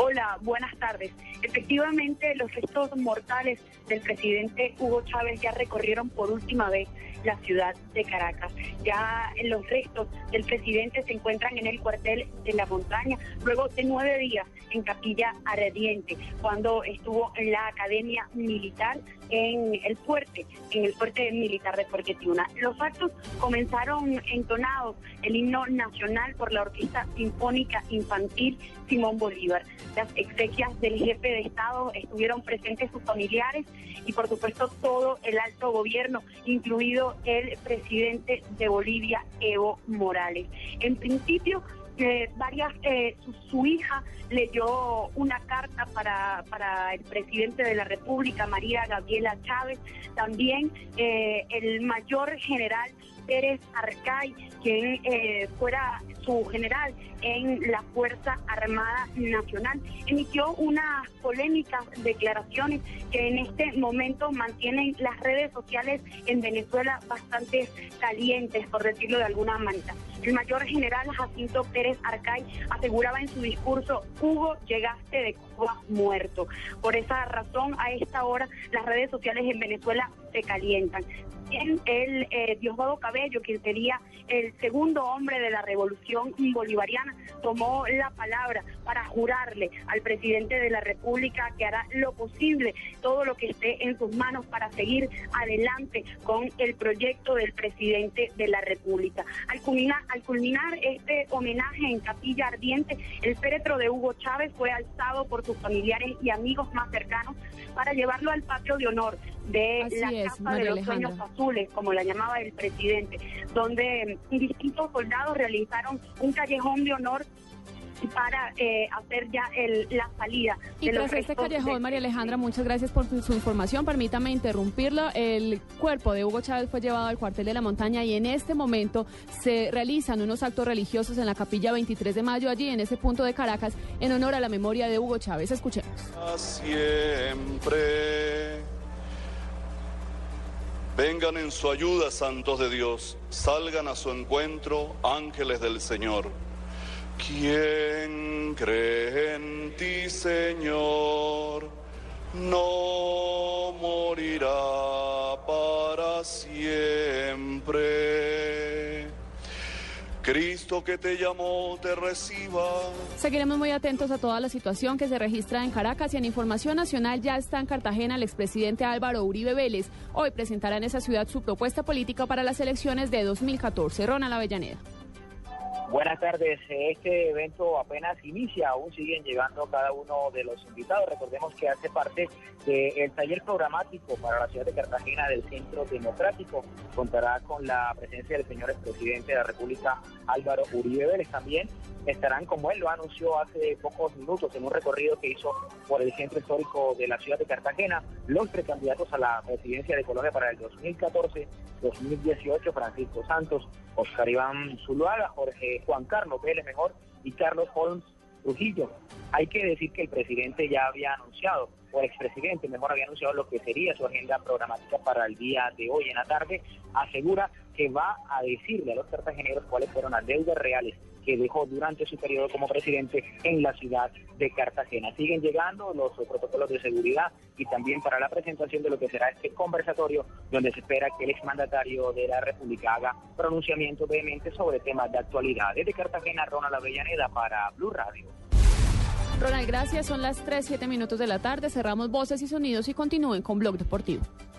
Hola, buenas tardes. Efectivamente, los restos mortales del presidente Hugo Chávez ya recorrieron por última vez la ciudad de Caracas. Ya los restos del presidente se encuentran en el cuartel de la montaña, luego de nueve días en Capilla Ardiente, cuando estuvo en la Academia Militar en el fuerte, en el fuerte militar de Puerto Tiuna. Los actos comenzaron entonados el himno nacional por la Orquesta Sinfónica Infantil Simón Bolívar. Las exequias del jefe de Estado estuvieron presentes sus familiares y por supuesto todo el alto gobierno, incluido el presidente de Bolivia, Evo Morales. En principio, eh, varias, eh, su, su hija leyó una carta para, para el presidente de la República, María Gabriela Chávez, también eh, el mayor general Pérez Arcay, quien eh, fuera su general en la Fuerza Armada Nacional, emitió unas polémicas declaraciones que en este momento mantienen las redes sociales en Venezuela bastante calientes, por decirlo de alguna manera. El mayor general Jacinto Pérez Arcay aseguraba en su discurso, Hugo, llegaste de Cuba muerto. Por esa razón, a esta hora, las redes sociales en Venezuela se calientan. También el eh, Diosdado Cabello, quien sería el segundo hombre de la revolución bolivariana, tomó la palabra para jurarle al presidente de la República que hará lo posible, todo lo que esté en sus manos para seguir adelante con el proyecto del presidente de la República. Al culminar, al culminar este homenaje en Capilla Ardiente, el féretro de Hugo Chávez fue alzado por sus familiares y amigos más cercanos para llevarlo al patio de honor de Así la es, Casa María de los Alejandra. Sueños Azules, como la llamaba el presidente, donde mm, distintos soldados realizaron un callejón de honor para eh, hacer ya el- la salida Y de los tras este callejón, de- María Alejandra, muchas gracias por su, su información. Permítame interrumpirla. El cuerpo de Hugo Chávez fue llevado al cuartel de la montaña y en este momento se realizan unos actos religiosos en la capilla 23 de mayo, allí en ese punto de Caracas, en honor a la memoria de Hugo Chávez. Escuchemos. siempre. Vengan en su ayuda, santos de Dios, salgan a su encuentro, ángeles del Señor. ¿Quién cree en ti, Señor? No morirá para siempre. Cristo que te llamó te reciba. Seguiremos muy atentos a toda la situación que se registra en Caracas y en Información Nacional ya está en Cartagena el expresidente Álvaro Uribe Vélez. Hoy presentará en esa ciudad su propuesta política para las elecciones de 2014. Ronald Avellaneda. Buenas tardes. Este evento apenas inicia, aún siguen llegando cada uno de los invitados. Recordemos que hace parte del taller programático para la ciudad de Cartagena del Centro Democrático. Contará con la presencia del señor expresidente de la República, Álvaro Uribe Vélez. También estarán, como él lo anunció hace pocos minutos, en un recorrido que hizo por el centro histórico de la ciudad de Cartagena, los precandidatos a la presidencia de Colombia para el 2014-2018, Francisco Santos, Oscar Iván Zuluaga, Jorge Juan Carlos Vélez Mejor y Carlos Holmes Trujillo. Hay que decir que el presidente ya había anunciado, o el expresidente mejor había anunciado lo que sería su agenda programática para el día de hoy en la tarde. Asegura que va a decirle a los cartageneros cuáles fueron las deudas reales que dejó durante su periodo como presidente en la ciudad de Cartagena. Siguen llegando los protocolos de seguridad y también para la presentación de lo que será este conversatorio donde se espera que el exmandatario de la República haga pronunciamientos vehementes sobre temas de actualidad. Desde Cartagena, Ronald Avellaneda para Blue Radio. Ronald, gracias. Son las 3, 7 minutos de la tarde. Cerramos voces y sonidos y continúen con Blog Deportivo.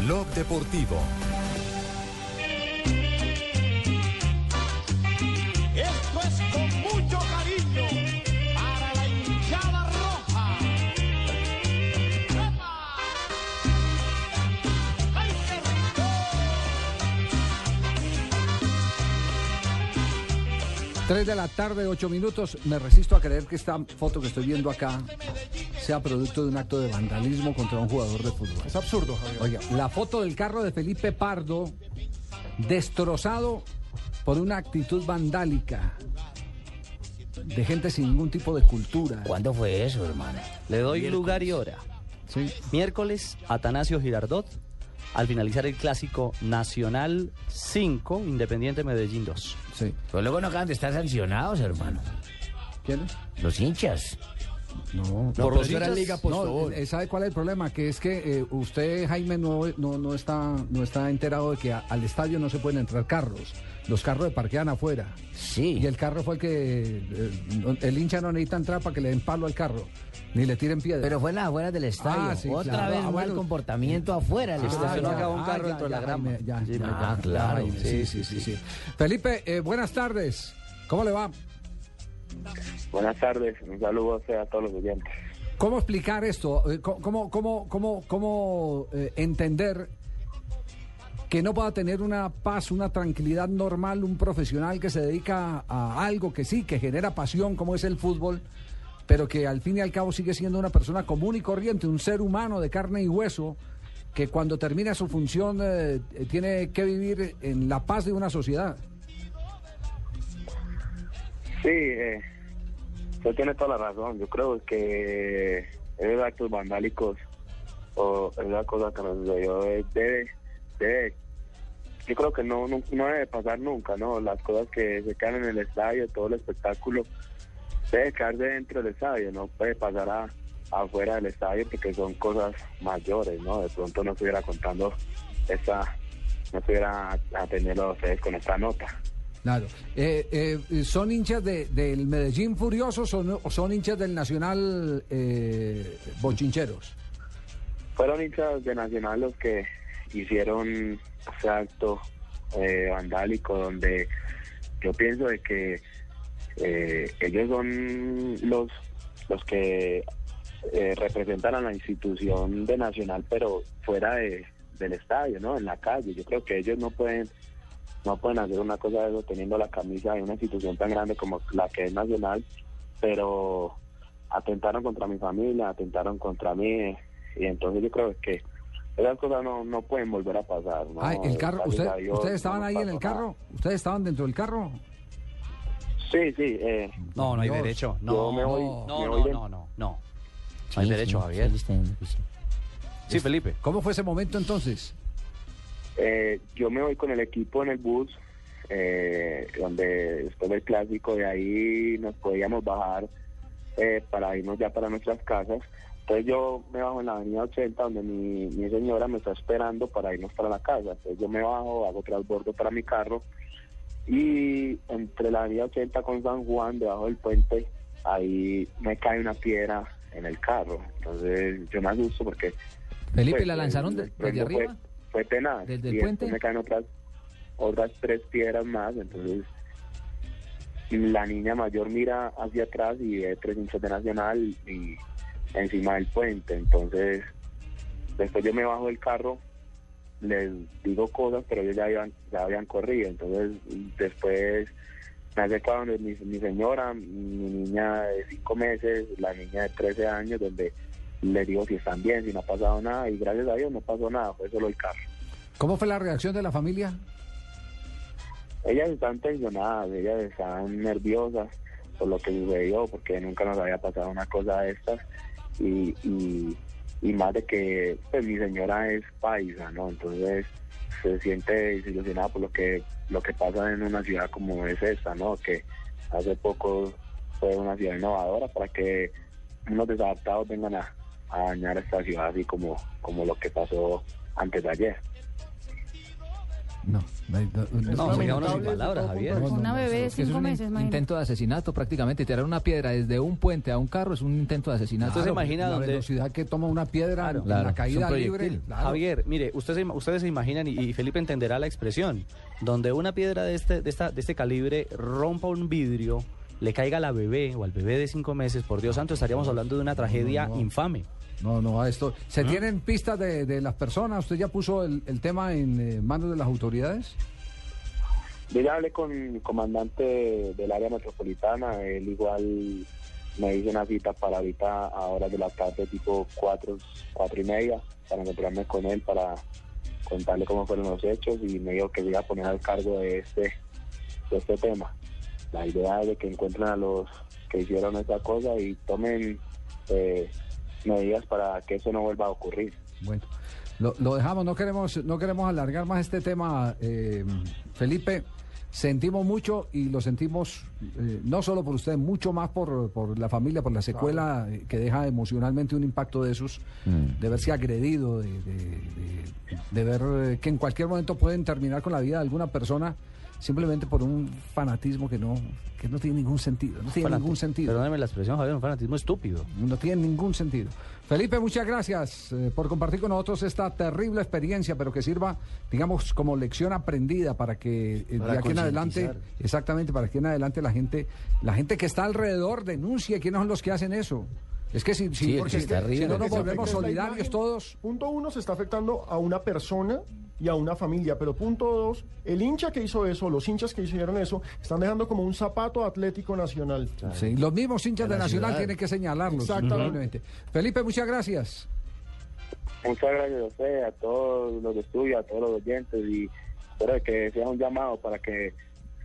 Blog Deportivo. Esto es con mucho cariño para la hinchada roja. Tres de la tarde, ocho minutos. Me resisto a creer que esta foto que estoy viendo acá sea producto de un acto de vandalismo contra un jugador de fútbol. Es absurdo, Javier. Oiga, la foto del carro de Felipe Pardo destrozado por una actitud vandálica de gente sin ningún tipo de cultura. ¿Cuándo fue eso, hermano? Le doy lugar y hora. Miércoles, Atanasio Girardot, al finalizar el clásico Nacional 5, Independiente Medellín 2. Sí. Pero luego no acaban de estar sancionados, hermano. ¿Quiénes? Los hinchas. No, por era hinchas- Liga no, eh, ¿Sabe cuál es el problema? Que es que eh, usted, Jaime, no, no, no, está, no está enterado de que a- al estadio no se pueden entrar carros. Los carros de parquean afuera. Sí. Y el carro fue el que. eh, no- el hincha no necesita entrar para que le den palo al carro. Ni le tiren piedra. Pero fue en las afueras del estadio. Ah, sí, Otra claro. vez Ah, mal bueno. comportamiento afuera del Ah, estadio. ya, ah, ya, ya, Jaime, ya, Sí, ya, ah, ya, claro. Jaime, sí, sí, sí, sí. Felipe, eh, buenas tardes. ¿Cómo le va? Buenas tardes, un saludo a todos los oyentes. ¿Cómo explicar esto? Eh, ¿Cómo, cómo, cómo, cómo, eh, entender que no pueda tener una paz, una tranquilidad normal un profesional que se dedica a algo que sí, que genera pasión como es el fútbol, pero que al fin y al cabo sigue siendo una persona común y corriente, un ser humano de carne y hueso, que cuando termina su función eh, tiene que vivir en la paz de una sociedad. Sí, eh, tiene toda la razón. Yo creo que esos actos vandálicos o esa cosa que nos sucedió debe, debe, yo creo que no, no, no debe pasar nunca, ¿no? Las cosas que se quedan en el estadio, todo el espectáculo, debe quedarse dentro del estadio, no puede pasar a, afuera del estadio porque son cosas mayores, ¿no? De pronto no estuviera contando esta, no estuviera atendiendo a ustedes con esta nota. Claro. Eh, eh, ¿Son hinchas de, del Medellín Furiosos o, no- son hinchas del Nacional eh, Bochincheros? Fueron hinchas de Nacional los que hicieron ese acto eh, vandálico donde yo pienso de que eh, ellos son los los que eh, representan a la institución de Nacional pero fuera de, del estadio, ¿no? En la calle. Yo creo que ellos no pueden no pueden hacer una cosa de eso teniendo la camisa de una institución tan grande como la que es Nacional, pero atentaron contra mi familia, atentaron contra mí y entonces yo creo que esas cosas no, no pueden volver a pasar. ¿no? Ah, el carro, usted- Dios, ¿ustedes estaban no ahí en el nada. carro? ¿Ustedes estaban dentro del carro? Sí, sí. Eh, No, no hay Dios. derecho. Yo No, me voy- no, me no, voy de- no, no, no. No hay derecho, Javier. Sí, Felipe. ¿Cómo fue ese momento entonces? Eh, yo me voy con el equipo en el bus, eh, donde después del clásico de ahí nos podíamos bajar eh, para irnos ya para nuestras casas. Entonces yo me bajo en la avenida 80, donde mi, mi señora me está esperando para irnos para la casa. Entonces yo me bajo, hago transbordo para mi carro y entre la avenida 80 con San Juan, debajo del puente, ahí me cae una piedra en el carro. Entonces yo me asusto porque... Felipe, pues, ¿la lanzaron desde arriba? Fue tenaz. ¿Desde el y puente? me caen otras, otras tres piedras más, entonces la niña mayor mira hacia atrás y ve tres hinchas de Nacional y encima del puente, entonces después yo me bajo del carro, les digo cosas, pero ellos ya habían, ya habían corrido, entonces después me acerco a donde mi, mi señora, mi niña de cinco meses, la niña de 13 años, donde les digo si están bien, si no ha pasado nada, y gracias a Dios no pasó nada, fue solo el carro. ¿Cómo fue la reacción de la familia? Ellas están tensionadas, ellas están nerviosas por lo que sucedió, porque nunca nos había pasado una cosa de estas, y, y, y más de que pues mi señora es paisa, ¿no? Entonces se siente desilusionada por lo que lo que pasa en una ciudad como es esta, ¿no? Que hace poco fue una ciudad innovadora para que unos desadaptados vengan a, a dañar esta ciudad así como, como lo que pasó antes de ayer. No, no, No, se quedaron sin palabras, Javier. Una bebé de cinco un in- meses, imagínate. intento de asesinato prácticamente. Tirar una piedra desde un puente a un carro es un intento de asesinato. Claro, Usted se imagina la donde- velocidad que toma una piedra en Claro, la caída un libre. Javier, mire, usted se- ustedes se imaginan, y, y Felipe entenderá la expresión, donde una piedra de este, de, esta, de este calibre rompa un vidrio, le caiga a la bebé o al bebé de cinco meses, por Dios santo, estaríamos hablando de una tragedia no. infame. No, no, a esto. ¿Se ¿Ah? tienen pistas de, de las personas? ¿Usted ya puso el, el tema en eh, manos de las autoridades? Yo ya hablé con el comandante del área metropolitana, él igual me hizo una cita para ahorita a horas de la tarde, tipo cuatro, cuatro y media, para encontrarme con él, para contarle cómo fueron los hechos y me dijo que iba a poner al cargo de este, de este tema. La idea es de que encuentren a los que hicieron esa cosa y tomen eh, medidas para que eso no vuelva a ocurrir. Bueno, lo, lo dejamos, no queremos, no queremos alargar más este tema, eh, Felipe. Sentimos mucho y lo sentimos eh, no solo por usted, mucho más por, por la familia, por la secuela que deja emocionalmente un impacto de esos, de verse agredido, de, de- de- de ver eh, que en cualquier momento pueden terminar con la vida de alguna persona simplemente por un fanatismo que no, que no tiene ningún sentido. No tiene Fanati- ningún sentido. Perdóneme la expresión, Javier, un fanatismo estúpido. No tiene ningún sentido. Felipe, muchas gracias eh, por compartir con nosotros esta terrible experiencia, pero que sirva, digamos, como lección aprendida para que eh, Para de aquí en adelante, exactamente, para que en adelante la gente, la gente que está alrededor denuncie quiénes son los que hacen eso. Es que si, si- Sí, porque es es que terrible. si no nos volvemos solidarios imagen. todos. Punto uno, se está afectando a una persona y a una familia. Pero punto dos, el hincha que hizo eso, los hinchas que hicieron eso, están dejando como un zapato Atlético Nacional. Sí, los mismos hinchas De Nacional ciudad. tienen que señalarlos. Exactamente. Felipe, muchas gracias. Muchas gracias a usted, a todos los de estudio, a todos los oyentes y espero que sea un llamado para que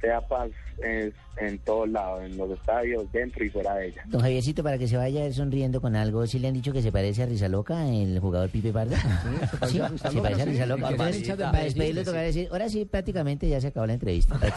sea paz en, en todos lados, en los estadios, dentro y fuera de ella. Don Javiercito, para que se vaya sonriendo con algo, ¿sí le han dicho que se parece a Rizaloca, el jugador Pipe Parda? Sí, se parece a Rizaloca. Entonces, para despedirlo, toca decir, ahora sí, prácticamente ya se acabó la entrevista. <laughs>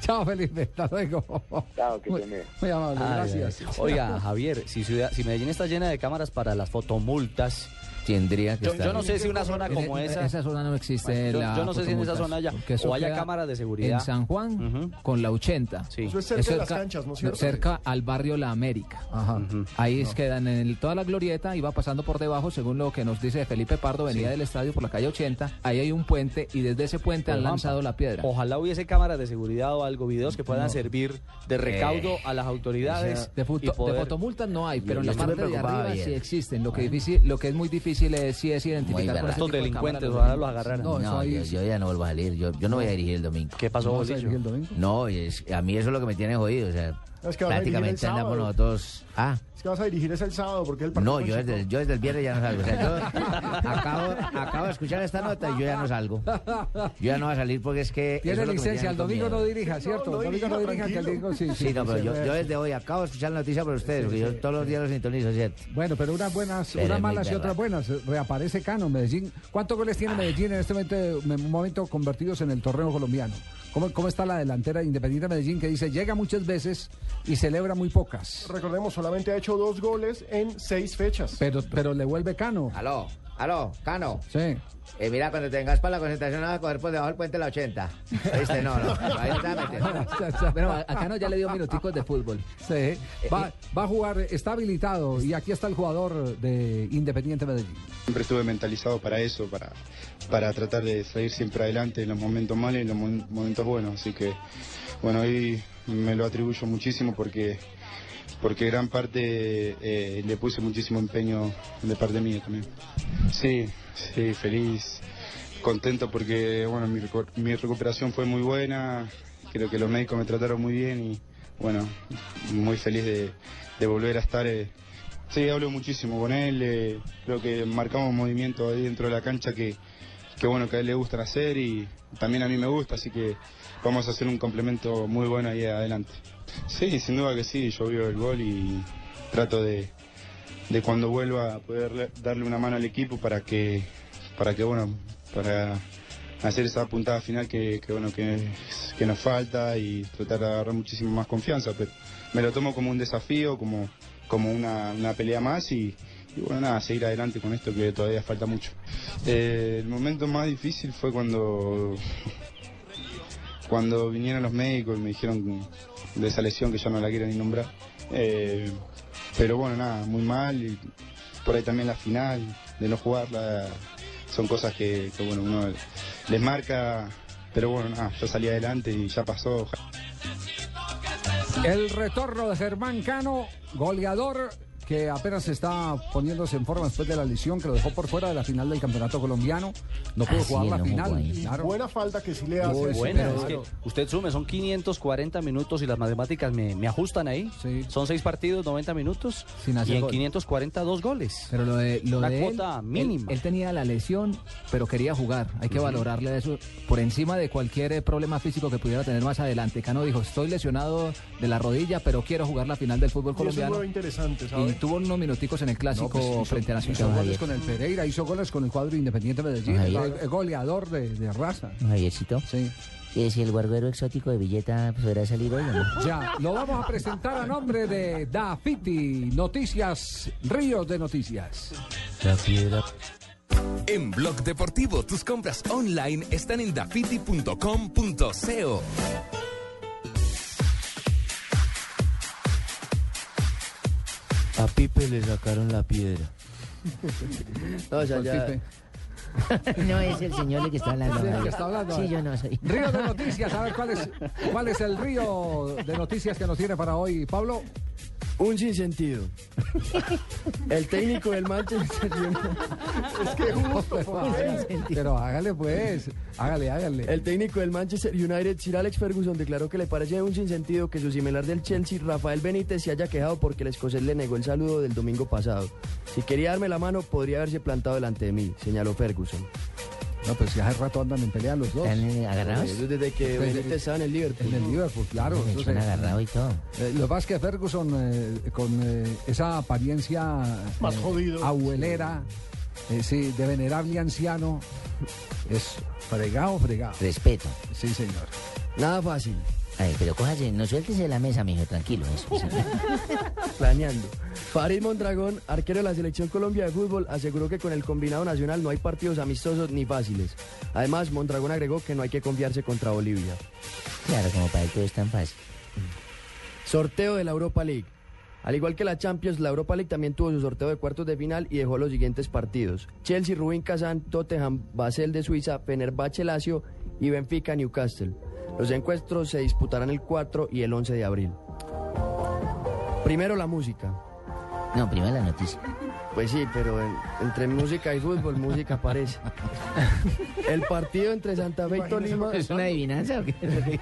Chao, Felipe. Hasta luego. Chao, que muy, muy amable, gracias. Oiga, Javier, si, ciudad- si Medellín está llena de cámaras para las fotomultas, Tendría que yo, estar. yo no sé si una zona como En- esa... Esa zona no existe. Yo- la yo no sé si en esa zona ya- porque eso o haya cámaras de seguridad. En San Juan con la 80. Eso es cerca de las canchas, ¿no es cierto? Cerca al barrio La América. Ahí es quedan en el- toda la glorieta y va pasando por debajo, según lo que nos dice Felipe Pardo, venía Sí. del estadio por la calle 80. Ahí hay un puente y desde ese puente han lanzado la piedra. Ojalá hubiese cámaras de seguridad o algo, videos que puedan No. servir de recaudo Eh, a las autoridades. De, foto- de fotomultas no hay, pero en la parte de arriba sí existen. Lo que, difícil, lo que es muy difícil es, sí es identificar con de delincuentes, ojalá los agarraran. No, No, yo, yo ya no vuelvo a salir. Yo, yo no voy a dirigir el domingo. ¿Qué pasó, ¿No vas a dirigir el domingo? No, es- a mí eso es lo que me tiene jodido. O sea, Es que vas a dirigir el prácticamente andamos sábado. nosotros. Ah, Es que vas a dirigir es el sábado, porque el partido no, yo desde, el- yo desde el viernes ya no salgo. O sea, yo <laughs> acabo, acabo de escuchar esta nota y yo ya no salgo. Yo ya no voy a salir porque es que. Tiene licencia, el domingo no dirija, ¿cierto? No, no el domingo no dirija, que el domingo sí, Sí, no, pero sí, yo, sí. yo desde hoy acabo de escuchar la noticia por ustedes, porque yo todos los días los sintonizo, ¿cierto? Bueno, pero unas buenas, Pero unas malas y otras buenas. Reaparece Cano, Medellín. ¿Cuántos goles tiene Medellín en este momento, en momento convertidos en el torneo colombiano? ¿Cómo, ¿Cómo está la delantera de Independiente Medellín que dice llega muchas veces y celebra muy pocas? Recordemos, solamente ha hecho dos goles en seis fechas. Pero, pero le vuelve Cano. Aló, aló, Cano. Sí. Eh, mira, cuando te vengas para la concentración, no vas a coger por debajo del puente la 80. ¿Viste? No, no. Ahí a meter. <laughs> Bueno, a- acá no ya le dio minuticos de fútbol. Sí. Va, va a jugar, está habilitado y aquí está el jugador de Independiente Medellín. Siempre estuve mentalizado para eso, para, para tratar de salir siempre adelante en los momentos malos y en los mo- momentos buenos. Así que, bueno, hoy me lo atribuyo muchísimo porque, porque gran parte eh, le puse muchísimo empeño de parte mía también. Sí, sí, feliz, contento porque, bueno, mi, mi recuperación fue muy buena, creo que los médicos me trataron muy bien y, bueno, muy feliz de, de volver a estar. eh, Sí, hablo muchísimo con él, eh, creo que marcamos movimientos ahí dentro de la cancha que, que bueno, que a él le gustan hacer y también a mí me gusta, así que vamos a hacer un complemento muy bueno ahí adelante. Sí, sin duda que sí, yo veo el gol y trato de, de cuando vuelva a poder darle una mano al equipo para que, para que bueno, para hacer esa puntada final que, bueno que, que nos falta y tratar de agarrar muchísimo más confianza, pero me lo tomo como un desafío, como, como una, una pelea más y, y bueno nada, seguir adelante con esto que todavía falta mucho. Eh, el momento más difícil fue cuando cuando vinieron los médicos y me dijeron de esa lesión que ya no la quiero ni nombrar. Eh, pero bueno, nada, muy mal. Y por ahí también la final, de no jugarla, son cosas que, que, bueno, uno les marca. Pero bueno, nada, yo salí adelante y ya pasó. El retorno de Germán Cano, goleador que apenas está poniéndose en forma después de la lesión que lo dejó por fuera de la final del campeonato colombiano. No pudo Ah, jugar la no final. claro. Buena falta que sí le hace. Sí, buena, claro. es que usted sume, son 540 minutos y las matemáticas me, me ajustan ahí. Son seis partidos, 90 minutos Sin hacer y en gol. 540 dos goles. Pero lo de, lo Una de él, cuota él- mínima. Él, tenía la lesión, pero quería jugar. Hay que valorarle eso por encima de cualquier eh, problema físico que pudiera tener más adelante. Cano dijo, estoy lesionado de la rodilla, pero quiero jugar la final del fútbol Y eso es colombiano. muy interesante, Y ¿sabes? Tuvo unos minuticos en el clásico No, pues hizo- frente a hizo Nacional. goles con el Pereira, hizo goles con el cuadro Independiente Medellín, Javier. el, el goleador de, de raza. Javiercito. Sí. ¿Y si el guarguero exótico de Villeta podrá salir hoy o no? Ya, lo vamos a presentar a nombre de Dafiti, Noticias, Ríos de Noticias. La piedra. En Blog Deportivo, tus compras online están en dafiti.com.co. A Pipe le sacaron la piedra. <laughs> No, ya, ya. <laughs> no es el señor el que está hablando. Sí, el que Javier. está hablando. Sí, yo no soy. Río de <laughs> Noticias, a ver cuál es, cuál es el río de noticias que nos tiene para hoy, Pablo. Un sinsentido. <laughs> El técnico del Manchester United. Es que justo, <laughs> Pero hágale pues, hágale, hágale. El técnico del Manchester United, Sir Alex Ferguson, declaró que le parece un sinsentido que su similar del Chelsea, Rafael Benítez, se haya quejado porque el escocés le negó el saludo del domingo pasado. Si quería darme la mano, podría haberse plantado delante de mí, señaló Ferguson. No, pues si hace rato andan en pelea los dos. ¿Están eh, agarrados? Desde que Pues, Benítez estaba en el Liverpool. En el Liverpool, claro. Se entonces, han agarrado y todo. eh, lo que pasa es que Ferguson, eh, con eh, esa apariencia Más eh, jodido. abuelera, eh, sí, de venerable anciano, es fregado, fregado. Respeto. Sí, señor. Nada fácil. Ay, pero cójase, no suéltese de la mesa, mijo, tranquilo. Eso. <laughs> Planeando. Farid Mondragón, arquero de la Selección Colombia de Fútbol, aseguró que con el combinado nacional no hay partidos amistosos ni fáciles. Además, Mondragón agregó que no hay que confiarse contra Bolivia. Claro, como para él todo es tan fácil. Sorteo de la Europa League. Al igual que la Champions, la Europa League también tuvo su sorteo de cuartos de final y dejó los siguientes partidos. Chelsea, Rubin Kazan, Tottenham, Basel de Suiza, Fenerbahce Lazio y Benfica Newcastle. Los encuentros se disputarán el 4 y el 11 de abril. Primero la música. No, primero la noticia. Pues sí, pero en- entre música y fútbol, música aparece. <laughs> El partido entre Santa Fe y Tolima. ¿Es una adivinanza o qué? <laughs>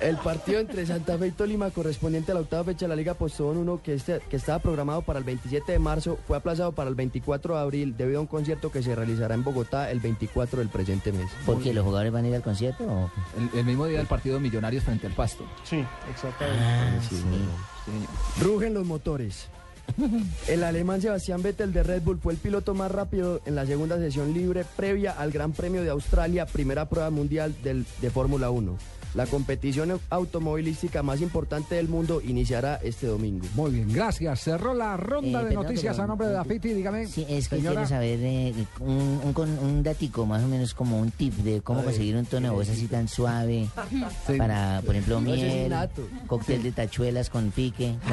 El partido entre Santa Fe y Tolima, correspondiente a la octava fecha de la Liga Postobón 1, que, este, que estaba programado para el 27 de marzo, fue aplazado para el 24 de abril debido a un concierto que se realizará en Bogotá el 24 del presente mes. ¿Por qué los jugadores van a ir al concierto? o? El, el mismo día del partido Millonarios frente al Pasto. Sí, exactamente. Ah, Sí, sí. Rugen los motores. El alemán Sebastián Vettel de Red Bull fue el piloto más rápido en la segunda sesión libre previa al Gran Premio de Australia, primera prueba mundial del- de Fórmula 1. La competición automovilística más importante del mundo iniciará este domingo. Muy bien, gracias. Cerró la ronda Eh, de perdón, noticias pero- a nombre de Dafiti, dígame. Sí, es que señora. quiero saber eh, un, un, datico, más o menos como un tip de cómo conseguir un tono de voz así tan suave <laughs> Sí. para, por ejemplo, miel, cóctel de tachuelas con pique. <laughs>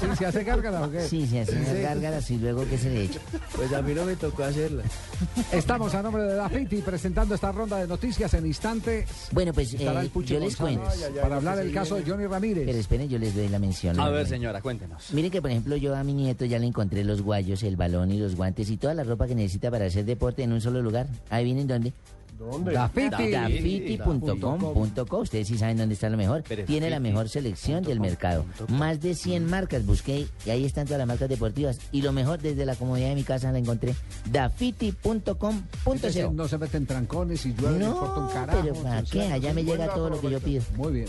Sí, ¿Se hace gárgara o qué? Sí, se hacen unas gárgaras y luego qué se le echa. Pues a mí no me tocó hacerla. Estamos a nombre de Dafiti presentando esta ronda de noticias en instante. Bueno, pues eh, yo les cuento. para hablar del caso de Johnny Ramírez. Pero esperen, yo les doy la mención. A ver, señora, cuéntenos. Miren que, por ejemplo, yo a mi nieto ya le encontré los guayos, el balón y los guantes y toda la ropa que necesita para hacer deporte en un solo lugar. Ahí vienen dónde. ¿Dónde? Dafiti. Dafiti.com.co. Ustedes sí saben dónde está lo mejor. Tiene la mejor selección del mercado. Más de 100 marcas busqué y ahí están todas las marcas deportivas. Y lo mejor desde la comodidad de mi casa la encontré. Dafiti.com.co. No se meten trancones y llueve, no, importa un carajo. pero ¿para qué? Allá me llega todo lo que yo pido. Muy bien.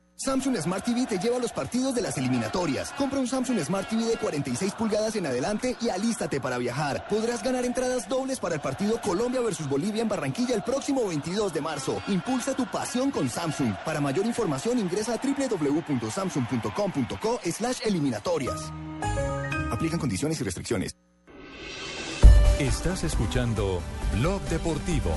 Samsung Smart TV te lleva a los partidos de las eliminatorias. Compra un Samsung Smart TV de 46 pulgadas en adelante y alístate para viajar. Podrás ganar entradas dobles para el partido Colombia versus Bolivia en Barranquilla el próximo 22 de marzo. Impulsa tu pasión con Samsung. Para mayor información ingresa a www.samsung.com.co slash eliminatorias. Aplican condiciones y restricciones. Estás escuchando Blog Deportivo.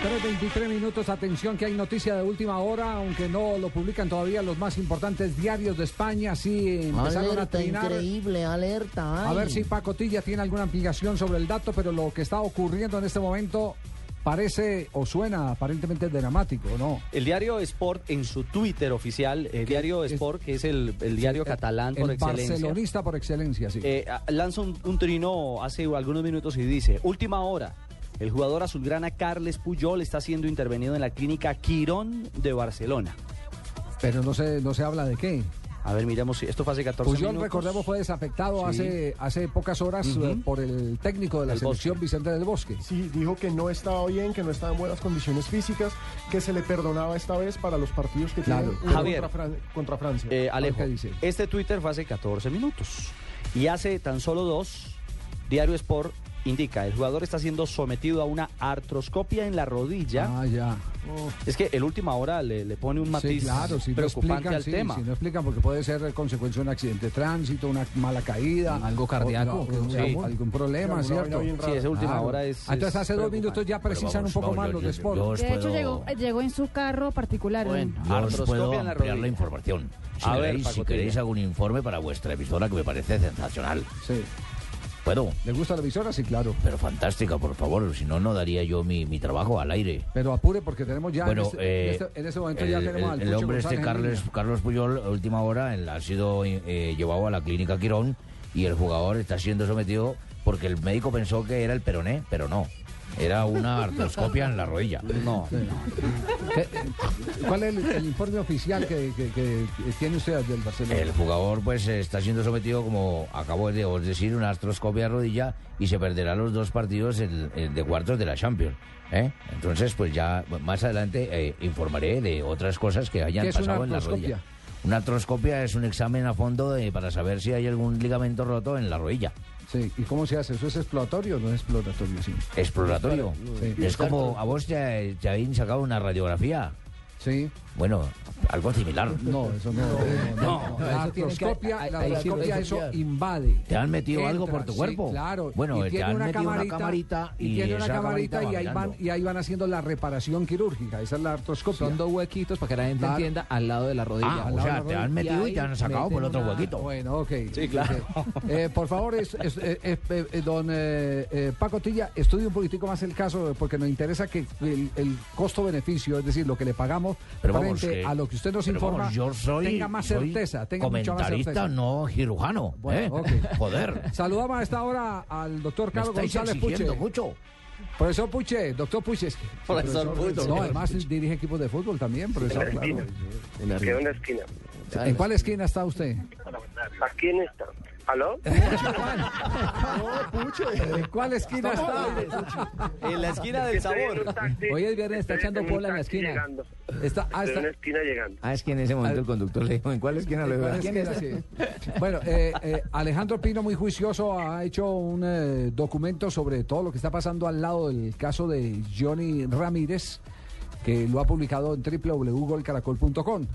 3.23 minutos, atención que hay noticia de última hora, aunque no lo publican todavía los más importantes diarios de España, sí empezaron a trinar. increíble, alerta. A ver si Paco Tilla tiene alguna ampliación sobre el dato, pero lo que está ocurriendo en este momento parece o suena aparentemente dramático, ¿no? El diario Sport en su Twitter oficial, el diario Sport, que es el, el diario catalán por el excelencia. barcelonista por excelencia, sí. Eh, lanza un, un trino hace algunos minutos y dice, última hora, el jugador azulgrana Carles Puyol está siendo intervenido en la clínica Quirón de Barcelona. Pero no se, no se habla de qué. A ver, miremos, si esto fue hace 14 Puyol, minutos. recordemos, fue desafectado Sí. hace, hace pocas horas eh, por el técnico de la selección, Vicente del Bosque. Sí, dijo que no estaba bien, que no estaba en buenas condiciones físicas, que se le perdonaba esta vez para los partidos que Claro. tienen uno Javier. contra, Fran- contra Francia. Eh, Alejo, ¿Qué dice? este Twitter fue hace 14 minutos. Y hace tan solo dos, Diario Sport indica, el jugador está siendo sometido a una artroscopia en la rodilla. Ah, ya. Es que el última hora le, le pone un matiz Sí, claro, si no preocupante explican, al sí, tema. si no explican porque puede ser consecuencia de un accidente de tránsito, una mala caída. Algo cardíaco, o- o- que o- sí. algún- algún problema, ¿cierto? Sí, esa última hora es- Ah, Entonces es hace dos minutos ya precisan un poco más los de Sport. De hecho, llegó, llegó en su carro particular. Yo os Artroscopia puedo en la ampliar rodilla. la información. Si, A ver, queréis, si queréis un informe para vuestra emisora que me parece sensacional. Sí. ¿Puedo? ¿Le gusta la emisora? Sí, claro. Pero fantástica, por favor. Si no, no daría yo mi, mi trabajo al aire. Pero apure porque tenemos ya bueno, en, este, eh, en este- en este momento el, ya tenemos al el hombre este González en Carlos, Puyol, a última hora, ha sido eh, llevado a la clínica Quirón y el jugador está siendo sometido porque el médico pensó que era el peroné, pero no. Era una artroscopia en la rodilla. No. ¿Qué- ¿Cuál es el, el informe oficial que, que- que tiene usted del Barcelona? El jugador pues está siendo sometido, como acabo de os decir, una artroscopia de rodilla y se perderá los dos partidos en- de cuartos de la Champions. ¿eh? Entonces, pues ya más adelante eh, informaré de otras cosas que hayan ¿Qué es una pasado en la rodilla. Una artroscopia es un examen a fondo de- para saber si hay algún ligamento roto en la rodilla. Sí, ¿y cómo se hace? ¿Eso es exploratorio o no es exploratorio? Sí. Exploratorio. Sí. Es como a vos te, te habían sacado una radiografía. Sí. Bueno, algo similar. No, eso no. No. La que- artroscopia, hay- la hay eso invade. ¿Te han metido algo por tu sí, cuerpo? claro. Bueno, y te tiene han una metido una camarita, y, y tiene una camarita camarita y ahí va van y ahí van haciendo la reparación quirúrgica. Esa es la artroscopia. Son dos huequitos para que la gente Claro. entienda al lado de la rodilla. Ah, o sea, te han metido y te han sacado por el otro una- huequito. Bueno, ok. Sí, claro. <laughs> Eh, por favor, es, es- eh, eh, don eh, Paco Tilla, estudie un poquitico más el caso porque nos interesa que el, el costo-beneficio, es decir, lo que le pagamos Pero vamos, frente a lo que usted nos informa, vamos, yo soy, tenga más soy certeza, tenga mucha más comentarista, certeza. no cirujano. Bueno, ¿eh? <laughs> Joder. Saludamos a esta hora al doctor Carlos González Puche. mucho. Profesor Puche, doctor Puche. Profesor Puche. No, además dirige equipos de fútbol también, profesor. En la claro. esquina. En la esquina. ¿En cuál esquina está usted? Aquí en esta. ¿Aló? <laughs> ¿En cuál esquina está? En la esquina del sabor. Hoy es viernes, está echando pola en la esquina. Está, ah, en una esquina llegando. Ah, es que en ese momento el conductor le dijo, ¿en cuál esquina lo. Sí. Bueno, eh, eh, Alejandro Pino, muy juicioso, ha hecho un eh, documento sobre todo lo que está pasando al lado del caso de Johnny Ramírez, que lo ha publicado en www.golcaracol.com.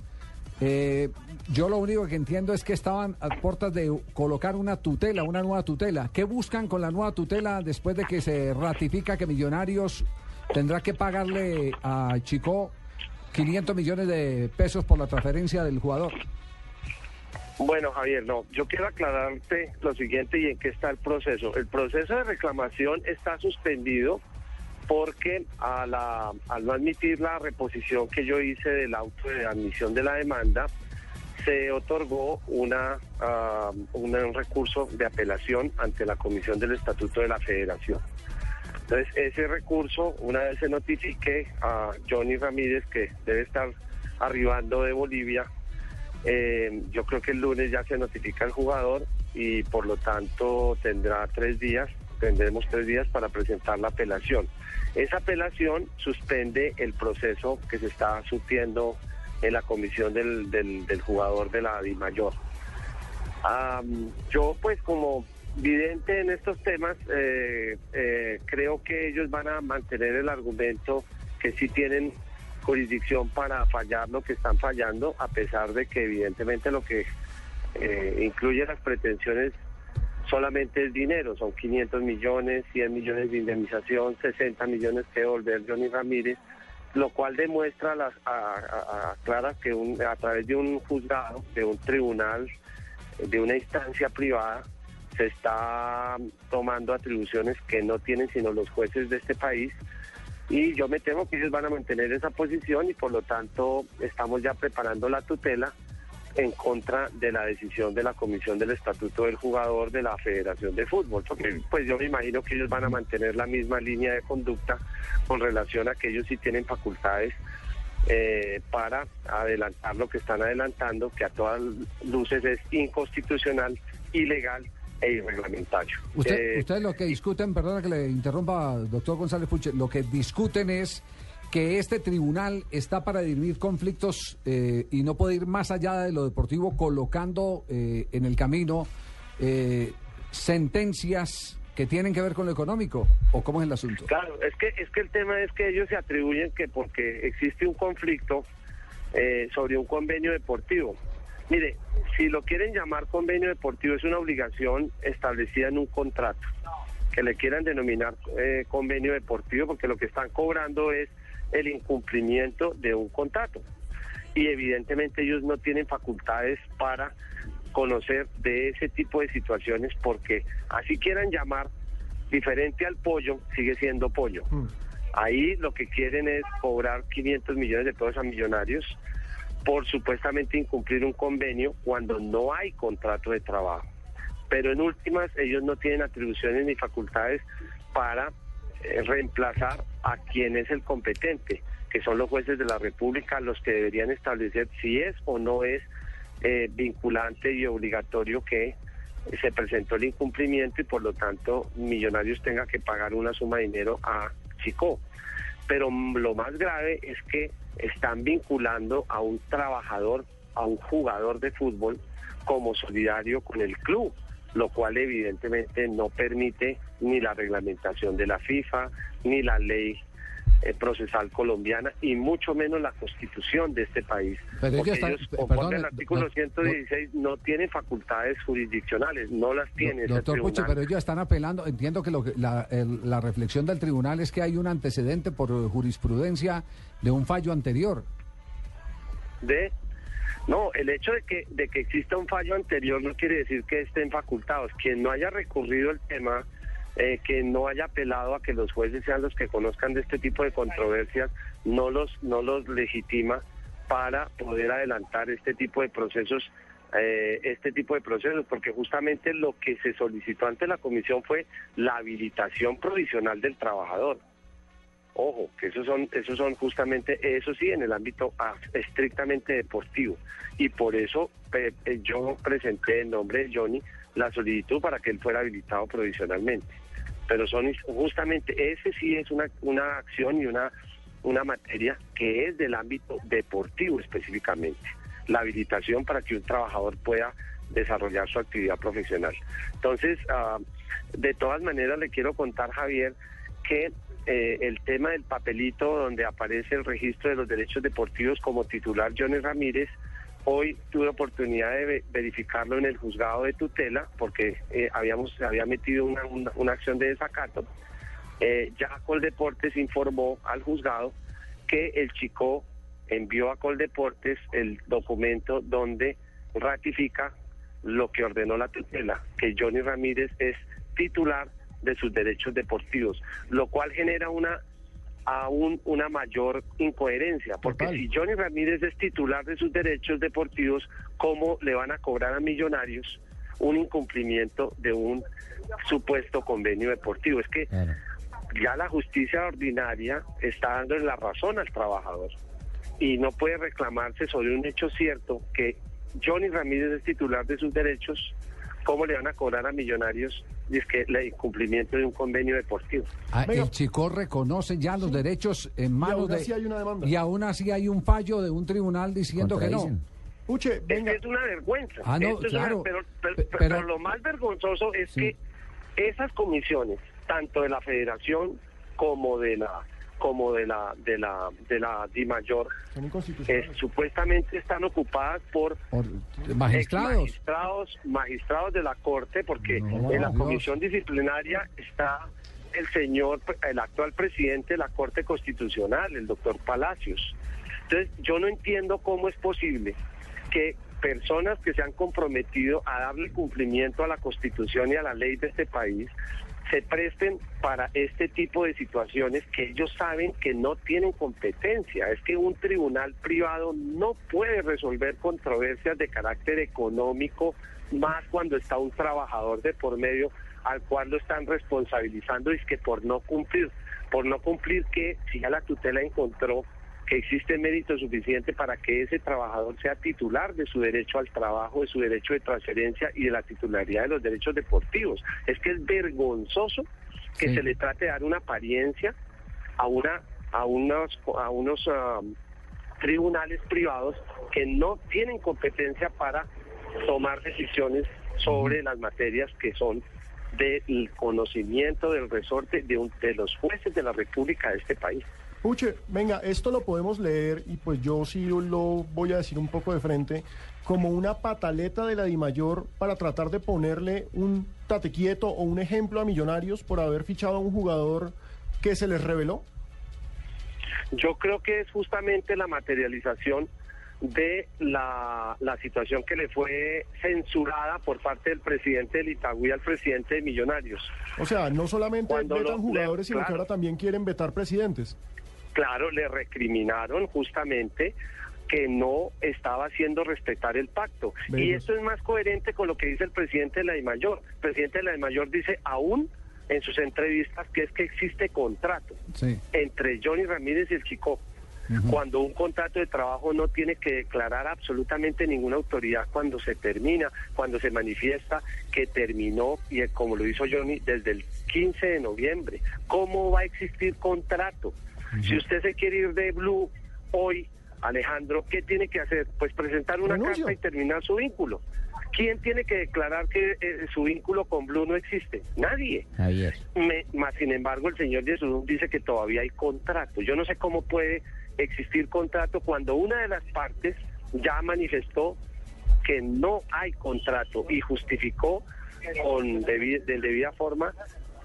Eh, yo lo único que entiendo es que estaban a puertas de colocar una tutela, una nueva tutela. ¿Qué buscan con la nueva tutela después de que se ratifica que Millonarios tendrá que pagarle a Chico 500 millones de pesos por la transferencia del jugador? Bueno, Javier, no, yo quiero aclararte lo siguiente y en qué está el proceso. El proceso de reclamación está suspendido porque a la, al no admitir la reposición que yo hice del auto de admisión de la demanda, se otorgó una, una- un recurso de apelación ante la Comisión del Estatuto de la Federación. Entonces, ese recurso, una vez se notifique a Johnny Ramírez, que debe estar arribando de Bolivia, eh, yo creo que el lunes ya se notifica al jugador y por lo tanto tendrá tres días, tendremos tres días para presentar la apelación. Esa apelación suspende el proceso que se está surtiendo en la comisión del, del, jugador de la DIMAYOR. Am, yo pues como vidente en estos temas, eh, eh, creo que ellos van a mantener el argumento que sí tienen jurisdicción para fallar lo que están fallando, a pesar de que evidentemente lo que eh, incluye las pretensiones solamente es dinero, son 500 millones, 100 millones de indemnización, 60 millones que devolver Johnny Ramírez, lo cual demuestra las, a, a- a- clara que un- a través de un juzgado, de un tribunal, de una instancia privada, se está tomando atribuciones que no tienen sino los jueces de este país. Y yo me temo que ellos van a mantener esa posición y por lo tanto estamos ya preparando la tutela en contra de la decisión de la Comisión del Estatuto del Jugador de la Federación de Fútbol, porque pues yo me imagino que ellos van a mantener la misma línea de conducta con relación a que ellos sí tienen facultades eh, para adelantar lo que están adelantando, que a todas luces es inconstitucional, ilegal e irreglamentario. Usted, Eh, ustedes lo que discuten, perdona que le interrumpa, doctor González Puche, lo que discuten es que este tribunal está para dirimir conflictos eh, y no puede ir más allá de lo deportivo colocando eh, en el camino eh, sentencias que tienen que ver con lo económico, ¿o cómo es el asunto? Claro, es que, es que el tema es que ellos se atribuyen que porque existe un conflicto eh, sobre un convenio deportivo. Mire, si lo quieren llamar convenio deportivo, es una obligación establecida en un contrato. Que le quieran denominar eh, convenio deportivo, porque lo que están cobrando es el incumplimiento de un contrato. Y evidentemente ellos no tienen facultades para conocer de ese tipo de situaciones, porque así quieran llamar diferente al pollo, sigue siendo pollo. Ahí lo que quieren es cobrar 500 millones de pesos a millonarios por supuestamente incumplir un convenio cuando no hay contrato de trabajo. Pero en últimas ellos no tienen atribuciones ni facultades para reemplazar a quien es el competente, que son los jueces de la República los que deberían establecer si es o no es eh, vinculante y obligatorio que se presentó el incumplimiento y por lo tanto Millonarios tenga que pagar una suma de dinero a Chico. Pero lo más grave es que están vinculando a un trabajador, a un jugador de fútbol como solidario con el club, lo cual evidentemente no permite ni la reglamentación de la FIFA, ni la ley eh, procesal colombiana y mucho menos la constitución de este país. Pero Porque ellos están- ellos, pe- conforme perdone, al artículo do- 116, no tienen facultades jurisdiccionales, no las tiene Doctor tribunal. pero ellos están apelando, entiendo que, lo que- la, el- la reflexión del tribunal es que hay un antecedente por jurisprudencia de un fallo anterior. de no el hecho de que de que exista un fallo anterior no quiere decir que estén facultados. Quien no haya recurrido el tema eh, que no haya apelado a que los jueces sean los que conozcan de este tipo de controversias no los no los legitima para poder adelantar este tipo de procesos eh, este tipo de procesos porque justamente lo que se solicitó ante la comisión fue la habilitación provisional del trabajador Ojo, que esos son, esos son justamente, eso sí, en el ámbito estrictamente deportivo. Y por eso yo presenté en nombre de Johnny la solicitud para que él fuera habilitado provisionalmente. Pero son justamente, ese sí es una, una acción y una, una materia que es del ámbito deportivo específicamente. La habilitación para que un trabajador pueda desarrollar su actividad profesional. Entonces, ah, de todas maneras, le quiero contar, Javier, que eh, el tema del papelito donde aparece el registro de los derechos deportivos como titular Johnny Ramírez, hoy tuve oportunidad de ve- verificarlo en el juzgado de tutela porque eh, habíamos había metido una, una, una acción de desacato. Eh, ya Coldeportes informó al juzgado que el chico envió a Coldeportes el documento donde ratifica lo que ordenó la tutela, que Johnny Ramírez es titular de sus derechos deportivos, lo cual genera una aún una mayor incoherencia, porque si Johnny Ramírez es titular de sus derechos deportivos, ¿cómo le van a cobrar a millonarios un incumplimiento de un supuesto convenio deportivo? Es que ya la justicia ordinaria está dando la razón al trabajador y no puede reclamarse sobre un hecho cierto que Johnny Ramírez es titular de sus derechos, ¿cómo le van a cobrar a millonarios? Y es que el incumplimiento de un convenio deportivo. Ah, el Chico reconoce ya los derechos en manos aún de... así hay una demanda. Y aún así hay un fallo de un tribunal diciendo que no. Es que es una vergüenza. Ah, no, Esto es una- claro. pero, pero- Pe- pero pero- lo más vergonzoso es que esas comisiones, tanto de la Federación como de la como de la de la de la DIMAYOR, eh, supuestamente están ocupadas por magistrados. magistrados, magistrados de la Corte, porque No, en la Dios. comisión disciplinaria está el señor, el actual presidente de la Corte Constitucional, el doctor Palacios. Entonces, yo no entiendo cómo es posible que personas que se han comprometido a darle cumplimiento a la Constitución y a la ley de este país se presten para este tipo de situaciones que ellos saben que no tienen competencia. Es que un tribunal privado no puede resolver controversias de carácter económico, más cuando está un trabajador de por medio al cual lo están responsabilizando y es que por no cumplir, por no cumplir que si ya la tutela encontró que existe mérito suficiente para que ese trabajador sea titular de su derecho al trabajo, de su derecho de transferencia y de la titularidad de los derechos deportivos. Es que es vergonzoso que se le trate de dar una apariencia a una a unos a unos ah, tribunales privados que no tienen competencia para tomar decisiones sobre las materias que son del conocimiento del resorte de, un- de los jueces de la República de este país. Puche, venga, esto lo podemos leer y pues yo sí lo voy a decir un poco de frente como una pataleta de la Dimayor para tratar de ponerle un tate quieto o un ejemplo a Millonarios por haber fichado a un jugador que se les reveló. Yo creo que es justamente la materialización de la, la situación que le fue censurada por parte del presidente del Itagüí al presidente de Millonarios. O sea, no solamente Cuando vetan jugadores, sino que ahora también quieren vetar presidentes. Claro, le recriminaron justamente que no estaba haciendo respetar el pacto. Y esto es más coherente con lo que dice el presidente de la DIMAYOR. El presidente de la DIMAYOR dice aún en sus entrevistas que es que existe contrato Sí. entre Johnny Ramírez y el Chico. Cuando un contrato de trabajo no tiene que declarar absolutamente ninguna autoridad cuando se termina, cuando se manifiesta que terminó, y como lo hizo Johnny, desde el 15 de noviembre. ¿Cómo va a existir contrato? Si usted se quiere ir de Blue hoy, Alejandro, ¿qué tiene que hacer? Pues presentar una carta y terminar su vínculo. ¿Quién tiene que declarar que eh, su vínculo con Blue no existe? Nadie. Javier. Me- más sin embargo, el señor Jesús dice que todavía hay contrato. Yo no sé cómo puede existir contrato cuando una de las partes ya manifestó que no hay contrato y justificó con debi- de debida forma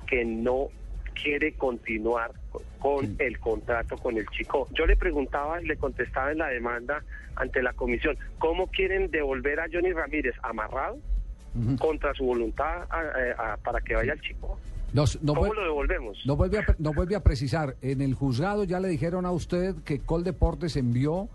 que no quiere continuar con el contrato con el chico. Yo le preguntaba y le contestaba en la demanda ante la comisión, ¿cómo quieren devolver a Johnny Ramírez amarrado contra su voluntad a- a- para que vaya al chico? Nos, ¿Cómo lo devolvemos? no vuelve, a, pre- no vuelve a precisar, en el juzgado ya le dijeron a usted que Coldeportes envió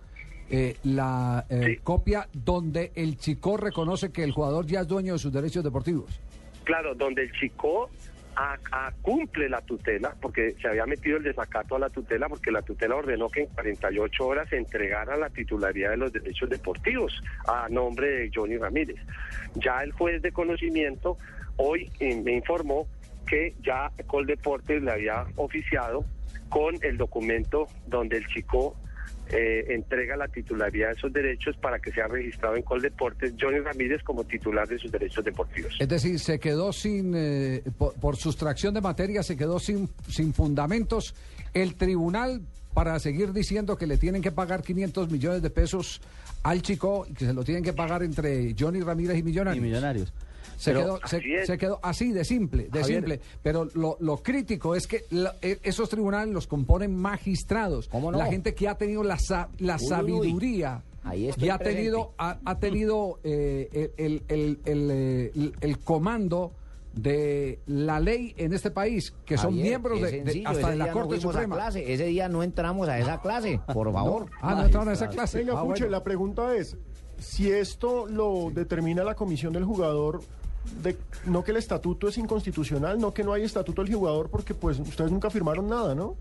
eh, la eh, copia donde el chico reconoce que el jugador ya es dueño de sus derechos deportivos. Claro, donde el chico a- cumple la tutela, porque se había metido el desacato a la tutela, porque la tutela ordenó que en 48 horas se entregara la titularidad de los derechos deportivos a nombre de Johnny Ramírez. Ya el juez de conocimiento hoy eh, me informó que ya Coldeportes le había oficiado con el documento donde el chico eh, entrega la titularidad de esos derechos para que sea registrado en Coldeportes Johnny Ramírez como titular de sus derechos deportivos. Es decir, se quedó sin, eh, por, por sustracción de materia, se quedó sin, sin fundamentos. El tribunal, para seguir diciendo que le tienen que pagar 500 millones de pesos al chico y que se lo tienen que pagar entre Johnny Ramírez y Millonarios. Y Millonarios. Se, quedó, se, se quedó así de simple, de Javier. simple. Pero lo, lo crítico es que la- e- esos tribunales los componen magistrados. no? La gente que ha tenido la, la Uy, uy. sabiduría Ahí y ha presente. tenido, ha, ha tenido eh, el, el- el, eh, el- el comando de la ley en este país, que son Javier, miembros de, hasta de la no Corte Suprema. clase, ese día no entramos a esa clase, por favor. Ah, no entraron a esa clase. Venga, Ah, Puche, bueno. la pregunta es, si esto lo determina la comisión del jugador, de, no que el estatuto es inconstitucional, no que no hay estatuto del jugador, porque pues ustedes nunca firmaron nada, ¿no?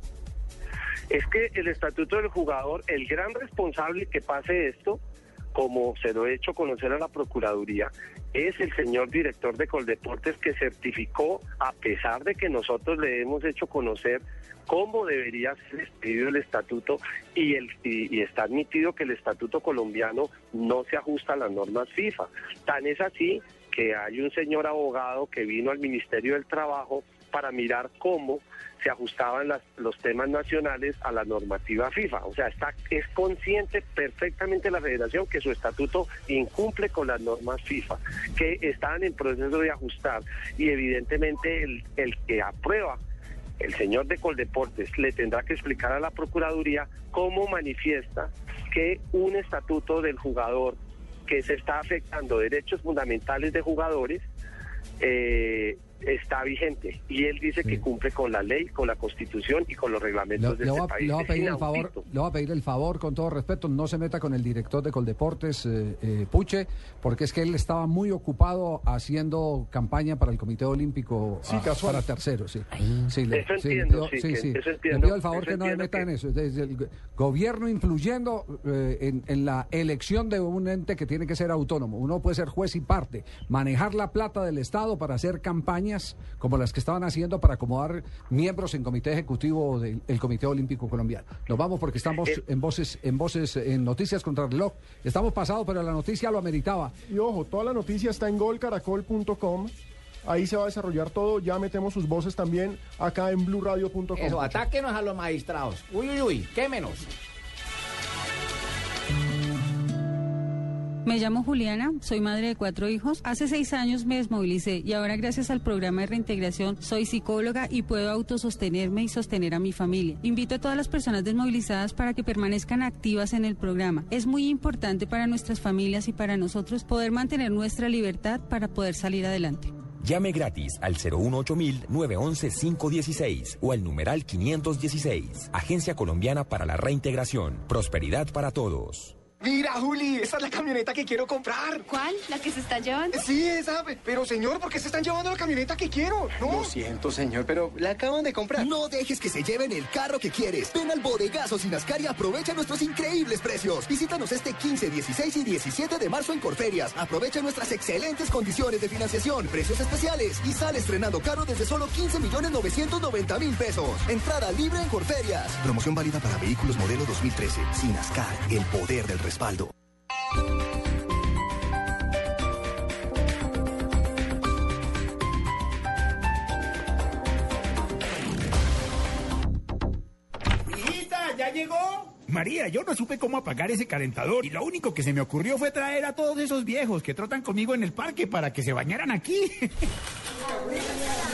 es que el estatuto del jugador, el gran responsable que pase esto, como se lo he hecho conocer a la Procuraduría, es el señor director de Coldeportes que certificó, a pesar de que nosotros le hemos hecho conocer cómo debería ser expedido el estatuto y, el, y, y está admitido que el estatuto colombiano no se ajusta a las normas FIFA. Tan es así que hay un señor abogado que vino al Ministerio del Trabajo para mirar cómo se ajustaban los temas nacionales a la normativa FIFA. O sea, está, es consciente perfectamente la federación que su estatuto incumple con las normas FIFA, que están en proceso de ajustar y evidentemente el, el que aprueba el señor de Coldeportes le tendrá que explicar a la Procuraduría cómo manifiesta que un estatuto del jugador que se está afectando derechos fundamentales de jugadores eh, está vigente. Y él dice que cumple con la ley, con la constitución y con los reglamentos Le, de le este voy a, país. le voy a pedir el favor, le voy a pedir el favor, con todo respeto, no se meta con el director de Coldeportes, eh, eh, Puche, porque es que él estaba muy ocupado haciendo campaña para el Comité Olímpico Sí, ah, casual. para terceros. Sí, sí, le, Eso sí, le entiendo, pido- sí, sí, que- sí. eso Le entiendo, pido el favor que no me entiendo meta que- en eso. Desde el go- gobierno influyendo eh, en, en la elección de un ente que tiene que ser autónomo. Uno puede ser juez y parte, manejar la plata del Estado para hacer campañas como las que estaban haciendo para acomodar miembros en comité ejecutivo del el Comité Olímpico Colombiano. Nos vamos porque estamos Eh. en voces, en voces, en noticias contra el reloj. Estamos pasados, pero la noticia lo ameritaba. Y ojo, toda la noticia está en golcaracol.com Ahí se va a desarrollar todo. Ya metemos sus voces también acá en blueradio.com. Eso, atáquenos a los magistrados. Uy, uy, uy, quémenos. Me llamo Juliana, soy madre de cuatro hijos. Hace seis años me desmovilicé y ahora gracias al programa de reintegración soy psicóloga y puedo autosostenerme y sostener a mi familia. Invito a todas las personas desmovilizadas para que permanezcan activas en el programa. Es muy importante para nuestras familias y para nosotros poder mantener nuestra libertad para poder salir adelante. Llame gratis al 018-911-516 o al numeral 516. Agencia Colombiana para la Reintegración. Prosperidad para todos. Mira, Juli, esa es la camioneta que quiero comprar. ¿Cuál? ¿La que se está llevando? Sí, esa. Pero, señor, ¿por qué se están llevando la camioneta que quiero? No. Lo siento, señor, pero la acaban de comprar. No dejes que se lleven el carro que quieres. Ven al bodegazo Sinascar y aprovecha nuestros increíbles precios. Visítanos este 15, 16 y 17 de marzo en Corferias. Aprovecha nuestras excelentes condiciones de financiación, precios especiales y sale estrenando carro desde solo 15 millones 990 mil pesos. Entrada libre en Corferias. Promoción válida para vehículos modelo 2013. Sinascar, el poder del respaldo. ¡Hijita, ya llegó! María, yo no supe cómo apagar ese calentador y lo único que se me ocurrió fue traer a todos esos viejos que trotan conmigo en el parque para que se bañaran aquí. <laughs>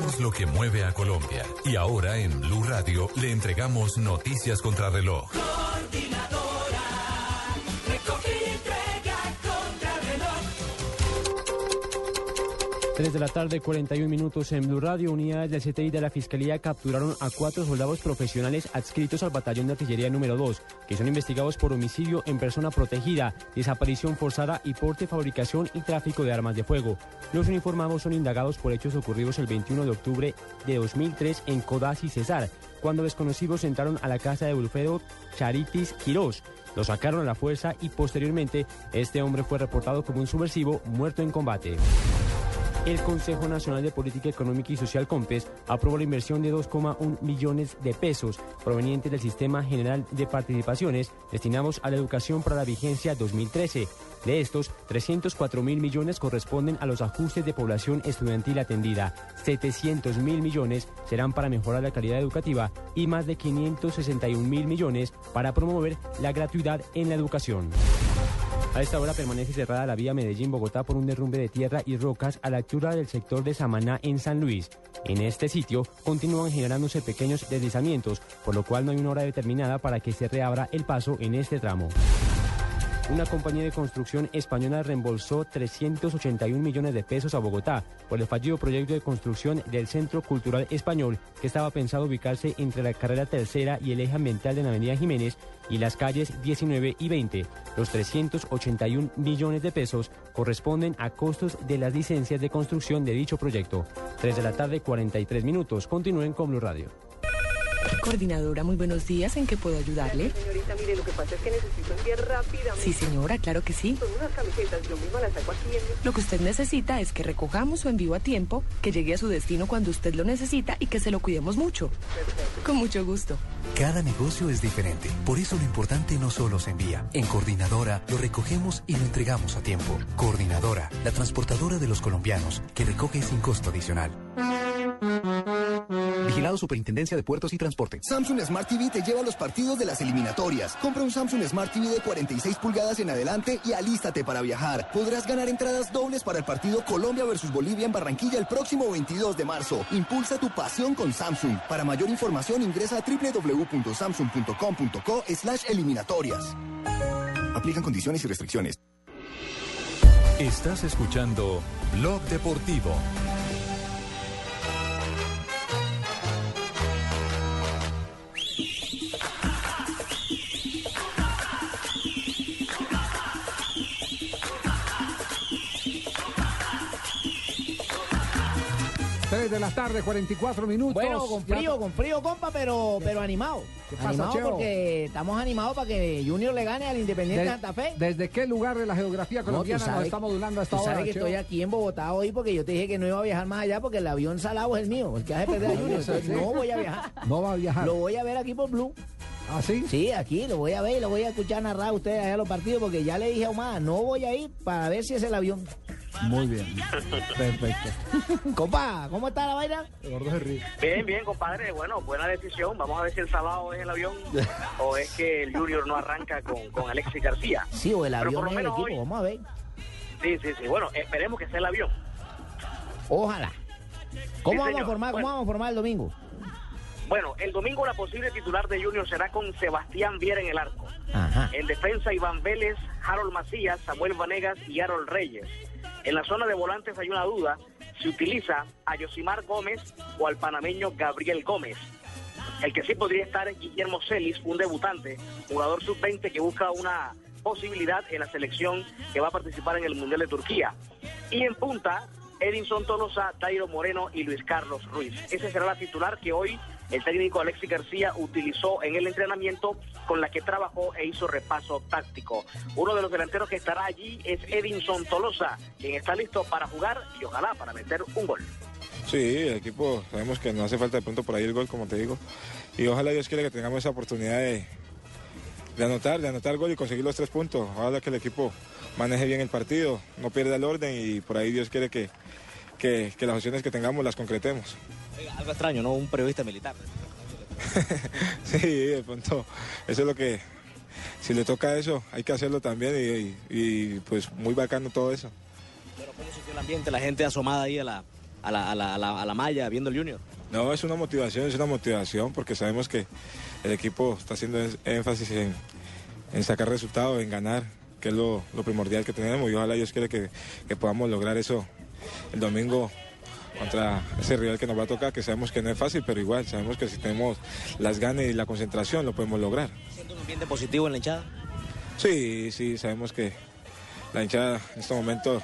lo que mueve a Colombia. Y ahora en Blue Radio le entregamos noticias contra reloj. Coordinadora, 3 de la tarde, 41 minutos en Blue Radio. Unidades del CTI de la Fiscalía capturaron a cuatro soldados profesionales adscritos al batallón de artillería número 2, que son investigados por homicidio en persona protegida, desaparición forzada y porte, fabricación y tráfico de armas de fuego. Los uniformados son indagados por hechos ocurridos el 21 de octubre de 2003 en Codazzi, Cesar, cuando desconocidos entraron a la casa de Wilfredo Charitis Quirós. Lo sacaron a la fuerza y posteriormente este hombre fue reportado como un subversivo muerto en combate. El Consejo Nacional de Política Económica y Social COMPES aprobó la inversión de 2,1 millones de pesos provenientes del Sistema General de Participaciones destinados a la educación para la vigencia 2013. De estos, 304 mil millones corresponden a los ajustes de población estudiantil atendida, 700 mil millones serán para mejorar la calidad educativa y más de 561 mil millones para promover la gratuidad en la educación. A esta hora permanece cerrada la vía Medellín-Bogotá por un derrumbe de tierra y rocas a la altura del sector de Samaná en San Luis. En este sitio continúan generándose pequeños deslizamientos, por lo cual no hay una hora determinada para que se reabra el paso en este tramo. Una compañía de construcción española reembolsó 381 millones de pesos a Bogotá por el fallido proyecto de construcción del Centro Cultural Español que estaba pensado ubicarse entre la carrera tercera y el eje ambiental de la Avenida Jiménez y las calles 19 y 20. Los 381 millones de pesos corresponden a costos de las licencias de construcción de dicho proyecto. 3 de la tarde, 43 minutos. Continúen con Blue Radio. Coordinadora, muy buenos días. ¿En qué puedo ayudarle? Señorita, mire, lo que pasa es que necesito enviar rápidamente. Sí, señora, claro que sí. Son unas camisetas, yo misma las saco aquí en... Lo que usted necesita es que recojamos su envío a tiempo, que llegue a su destino cuando usted lo necesita y que se lo cuidemos mucho. Perfecto. Con mucho gusto. Cada negocio es diferente, por eso lo importante no solo se envía. En Coordinadora lo recogemos y lo entregamos a tiempo. Coordinadora, la transportadora de los colombianos, que recoge sin costo adicional. Vigilado Superintendencia de Puertos y Transporte. Samsung Smart TV te lleva a los partidos de las eliminatorias. Compra un Samsung Smart TV de 46 pulgadas en adelante y alístate para viajar. Podrás ganar entradas dobles para el partido Colombia versus Bolivia en Barranquilla el próximo 22 de marzo. Impulsa tu pasión con Samsung. Para mayor información ingresa a www.samsung.com.co slash eliminatorias. Aplican condiciones y restricciones. Estás escuchando Blog Deportivo. De la tarde, 44 minutos. Bueno, con frío, con frío, compa, pero, pero animado. ¿Qué pasa, animado Cheo? porque estamos animados para que Junior le gane al Independiente De- Santa Fe. ¿Desde qué lugar de la geografía No, colombiana nos sabes- está modulando a esta tú hora? sabes que Cheo? estoy aquí en Bogotá hoy porque yo te dije que no iba a viajar más allá porque el avión salado es el mío. El que hace perder a <laughs> Junior. entonces no voy a viajar. No va a viajar. Lo voy a ver aquí por Blue. ¿Ah, sí? Sí, aquí lo voy a ver y lo voy a escuchar narrar a ustedes allá los partidos porque ya le dije a Omar, no voy a ir para ver si es el avión. Muy bien. Perfecto. <laughs> Compa, ¿cómo está la vaina? Bien, bien, compadre. Bueno, buena decisión. Vamos a ver si el sábado es el avión <laughs> o es que el Junior no arranca con, con Alexis García. Sí, o el avión por lo es el menos equipo, hoy- vamos a ver. Sí, sí, sí. Bueno, esperemos que sea el avión. Ojalá. ¿Cómo Sí, vamos a formar, cómo vamos a formar el domingo? Bueno, el domingo la posible titular de Junior será con Sebastián Viera en el arco. Ajá. En defensa, Iván Vélez, Harold Macías, Samuel Vanegas y Harold Reyes. En la zona de volantes hay una duda. Si utiliza a Yosimar Gómez o al panameño Gabriel Gómez. El que sí podría estar es Guillermo Celis, un debutante, jugador sub-20 que busca una posibilidad en la selección que va a participar en el Mundial de Turquía. Y en punta, Edinson Tolosa, Dairo Moreno y Luis Carlos Ruiz. Ese será la titular que hoy el técnico Alexis García utilizó en el entrenamiento con la que trabajó e hizo repaso táctico. Uno de los delanteros que estará allí es Edinson Tolosa, quien está listo para jugar y ojalá para meter un gol. Sí, el equipo sabemos que nos hace falta de pronto por ahí el gol, como te digo. Y ojalá Dios quiera que tengamos esa oportunidad de, anotar, de anotar gol y conseguir los tres puntos. Ojalá que el equipo maneje bien el partido, no pierda el orden y por ahí Dios quiere que, que, que las opciones que tengamos las concretemos. Algo extraño, ¿no? Un periodista militar. <laughs> Sí, de pronto, eso es lo que, si le toca eso, hay que hacerlo también y, y, pues muy bacano todo eso. Pero ¿cómo sintió el ambiente? La gente asomada ahí a la, a la, a la, a la, a la malla viendo el Junior. No, es una motivación, es una motivación porque sabemos que el equipo está haciendo énfasis en, en sacar resultados, en ganar, que es lo, lo primordial que tenemos y ojalá Dios quiere que, que podamos lograr eso el domingo contra ese rival que nos va a tocar, que sabemos que no es fácil, pero igual sabemos que si tenemos las ganas y la concentración lo podemos lograr. ¿Siente un ambiente positivo en la hinchada? Sí, sí, sabemos que la hinchada en este momento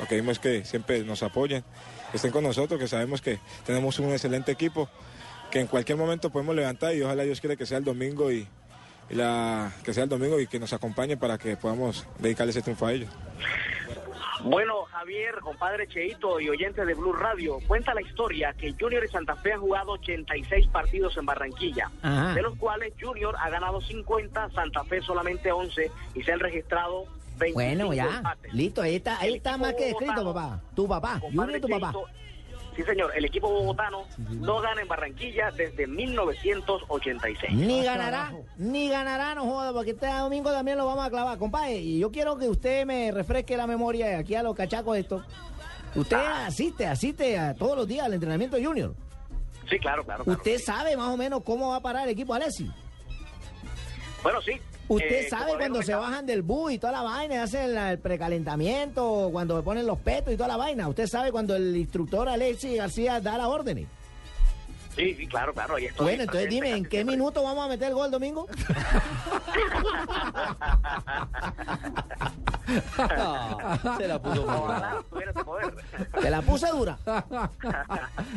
lo que vimos es que siempre nos apoyen, que estén con nosotros, que sabemos que tenemos un excelente equipo, que en cualquier momento podemos levantar y ojalá Dios quiere que sea el domingo y, y la, que sea el domingo y que nos acompañe para que podamos dedicarle ese triunfo a ellos. Bueno, Javier, compadre Cheito y oyentes de Blue Radio, cuenta la historia que Junior y Santa Fe han jugado 86 partidos en Barranquilla, Ajá. de los cuales Junior ha ganado 50, Santa Fe solamente 11 y se han registrado 25 Bueno, ya. empates. Listo, ahí está, ahí está más que escrito, papá. Tu papá, compadre Junior y tu papá. Cheito, Sí, señor, el equipo bogotano no gana en Barranquilla desde 1986. Ni ganará, ni ganará, no joda, porque este domingo también lo vamos a clavar. Compadre, y yo quiero que usted me refresque la memoria aquí a los cachacos estos. Usted asiste, asiste a todos los días al entrenamiento Junior. Sí, claro, claro. claro. Usted sabe más o menos cómo va a parar el equipo Alessi. Bueno, sí. Usted eh, sabe cuando se bajan del bus y toda la vaina, hacen la- el precalentamiento, cuando ponen los petos y toda la vaina. Usted sabe cuando el instructor Alexis García da las órdenes. Sí, sí, claro, claro. ahí estoy Bueno, entonces dime, ¿en qué minuto vamos a meter el gol domingo? <laughs> Se la puso poder. Te la puse dura.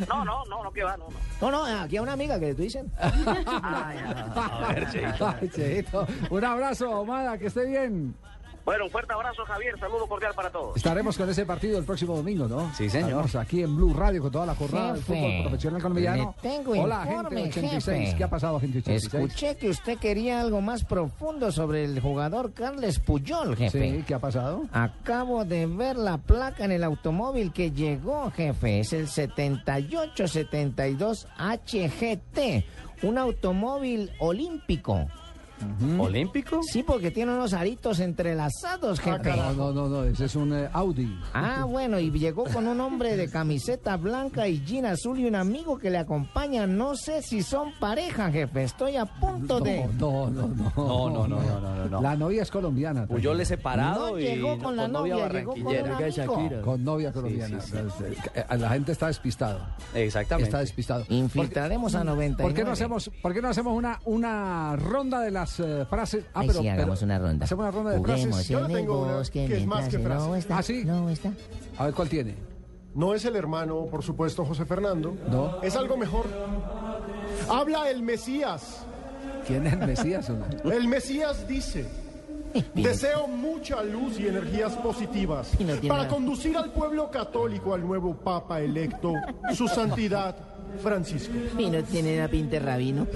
No, no, no, no, que va, no, no. No, no, aquí hay una amiga que le estoy diciendo. <laughs> A ver, Ay, Cheito. Un abrazo, Omada, que esté bien. Bueno, un fuerte abrazo, Javier. Saludo cordial para todos. Estaremos con ese partido el próximo domingo, ¿no? Sí, señor. Aquí en Blue Radio con toda la jornada del Jefe, fútbol profesional colombiano. tengo Hola, informe, gente 86. jefe. ¿Qué ha pasado, gente 86? Escuché que usted quería algo más profundo sobre el jugador Carles Puyol, jefe. Sí, ¿qué ha pasado? Acabo de ver la placa en el automóvil que llegó, jefe. Es el 7872 HGT, un automóvil olímpico. ¿Olímpico? Sí, porque tiene unos aritos entrelazados, jefe. No, no, no, no, ese es un eh, Audi. Ah, bueno, y llegó con un hombre de camiseta blanca y jean azul y un amigo que le acompaña. No sé si son pareja, jefe. Estoy a punto de... No, no, no. No, no, no, no, no, no. La novia es colombiana. Puyol es separado No y llegó no- con la novia novia, llegó con un barranquillera. amigo. Con novia colombiana. Sí, sí, Eh, La gente está despistada. Exactamente. Está despistado. Infiltraremos a 99. ¿Por qué no hacemos, por qué no hacemos una, una ronda de las eh, frases? Ay, sí, hagamos una ronda. Hacemos una ronda de Juguemos frases. en el bosque que es más que frase. No está, ¿Ah, sí? no está. A ver cuál tiene. No es el hermano, por supuesto, José Fernando. No. Es algo mejor. Habla el Mesías. ¿Quién es el Mesías? o no? El Mesías dice, <laughs> deseo mucha luz y energías positivas para nada. conducir al pueblo católico al nuevo Papa electo, su santidad Francisco. Y no tiene una pinta de rabino.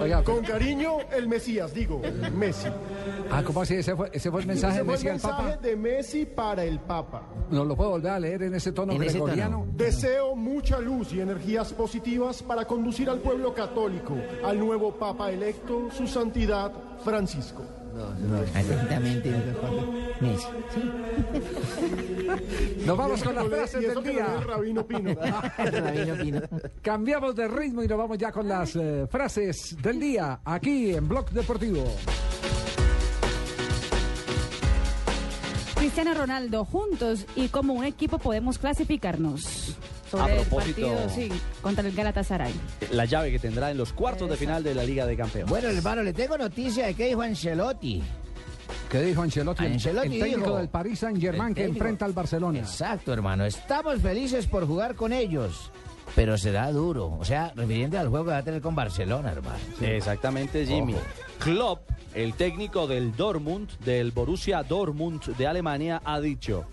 Oiga, Con cariño, el Mesías, digo, Messi. ah, ¿cómo así? ¿Ese fue, ese fue el mensaje Ese de fue Messi el al Papa? mensaje de Messi para el Papa. ¿Nos lo puedo volver a leer en ese tono En ese gregoriano? Deseo mucha luz y energías positivas para conducir al pueblo católico al nuevo Papa electo, su santidad Francisco. Atentamente. Messi. <laughs> Nos vamos con las Y eso frases que del lo día. Rabino Pino. <laughs> Rabino Pino. Cambiamos de ritmo y nos vamos ya con las eh, frases del día aquí en Blog Deportivo. Cristiano Ronaldo, juntos y como un equipo podemos clasificarnos. A el propósito- partido, sí, contra el Galatasaray. La llave que tendrá en los cuartos de final de la Liga de Campeones. Bueno, hermano, le tengo noticia de que dijo Ancelotti. ¿Qué dijo Ancelotti? El- Ancelotti el técnico dijo- del Paris Saint Germain que enfrenta al Barcelona. Exacto, hermano. Estamos felices por jugar con ellos. Pero será duro. O sea, refiriendo al juego que va a tener con Barcelona, hermano. Exactamente, Jimmy. Ojo. Klopp, el técnico del Dortmund, del Borussia Dortmund de Alemania, ha dicho: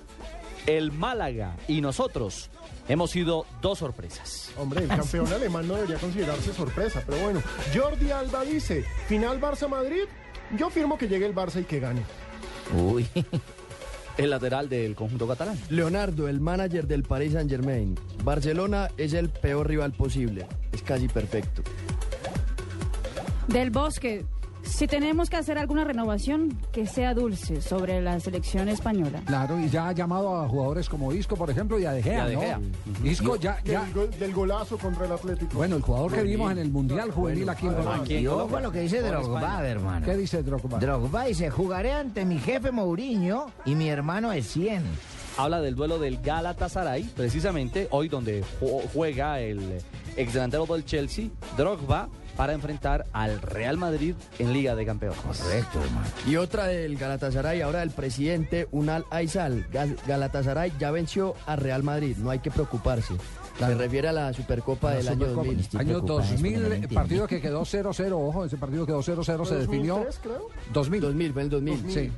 el Málaga y nosotros hemos sido dos sorpresas. Hombre, el campeón alemán no debería considerarse sorpresa, pero bueno. Jordi Alba dice, final Barça-Madrid, yo firmo que llegue el Barça y que gane. Uy. <laughs> El lateral del conjunto catalán. Leonardo, el manager del Paris Saint Germain. Barcelona es el peor rival posible. Es casi perfecto. Del Bosque, si tenemos que hacer alguna renovación, que sea dulce sobre la selección española. Claro, y ya ha llamado a jugadores como Isco, por ejemplo, y a De Gea, De. Isco ya, ya... Del, gol- del golazo contra el Atlético. Bueno, el jugador que vimos en el Mundial Juvenil aquí en Colombia. Y ojo a lo que dice Drogba, hermano. ¿Qué dice Drogba? Drogba dice, jugaré ante mi jefe Mourinho y mi hermano es 100. Habla del duelo del Galatasaray, precisamente hoy donde ju- juega el ex delantero del Chelsea, Drogba, para enfrentar al Real Madrid en Liga de Campeones. Correcto, hermano. Y otra del Galatasaray, ahora del presidente Unal Aizal. Gal- Galatasaray ya venció a Real Madrid, no hay que preocuparse. Se refiere a la Supercopa del año Supercopa. 2000. Estoy Año preocupado, es porque no lo 2000, entiendo. partido que quedó 0-0, ojo, ese partido quedó 0-0, se definió 2003, creo. 2000. 2000, fue el 2000. Sí,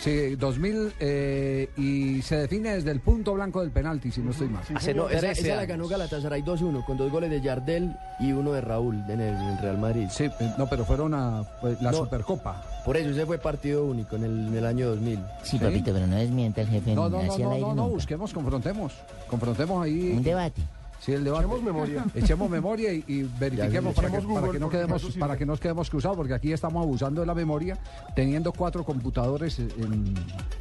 sí, 2000 eh, y se define desde el punto blanco del penalti, si no estoy mal. Hace No, esa, 13 esa la ganó Galatasaray 2-1 con dos goles de Yardel y uno de Raúl en el, en el Real Madrid. Sí, eh, no, pero fueron a pues, la No. Supercopa. Por eso ese fue partido único en el, en el año 2000. Sí, papito, pero no desmienta el jefe No, no, no, no, no, no, busquemos, confrontemos, confrontemos ahí. Un debate. Sí, el debate. Echemos memoria. <laughs> Echemos memoria y, y verifiquemos para que, para no quedemos para que no nos quedemos cruzados, porque aquí estamos abusando de la memoria, teniendo cuatro computadores en,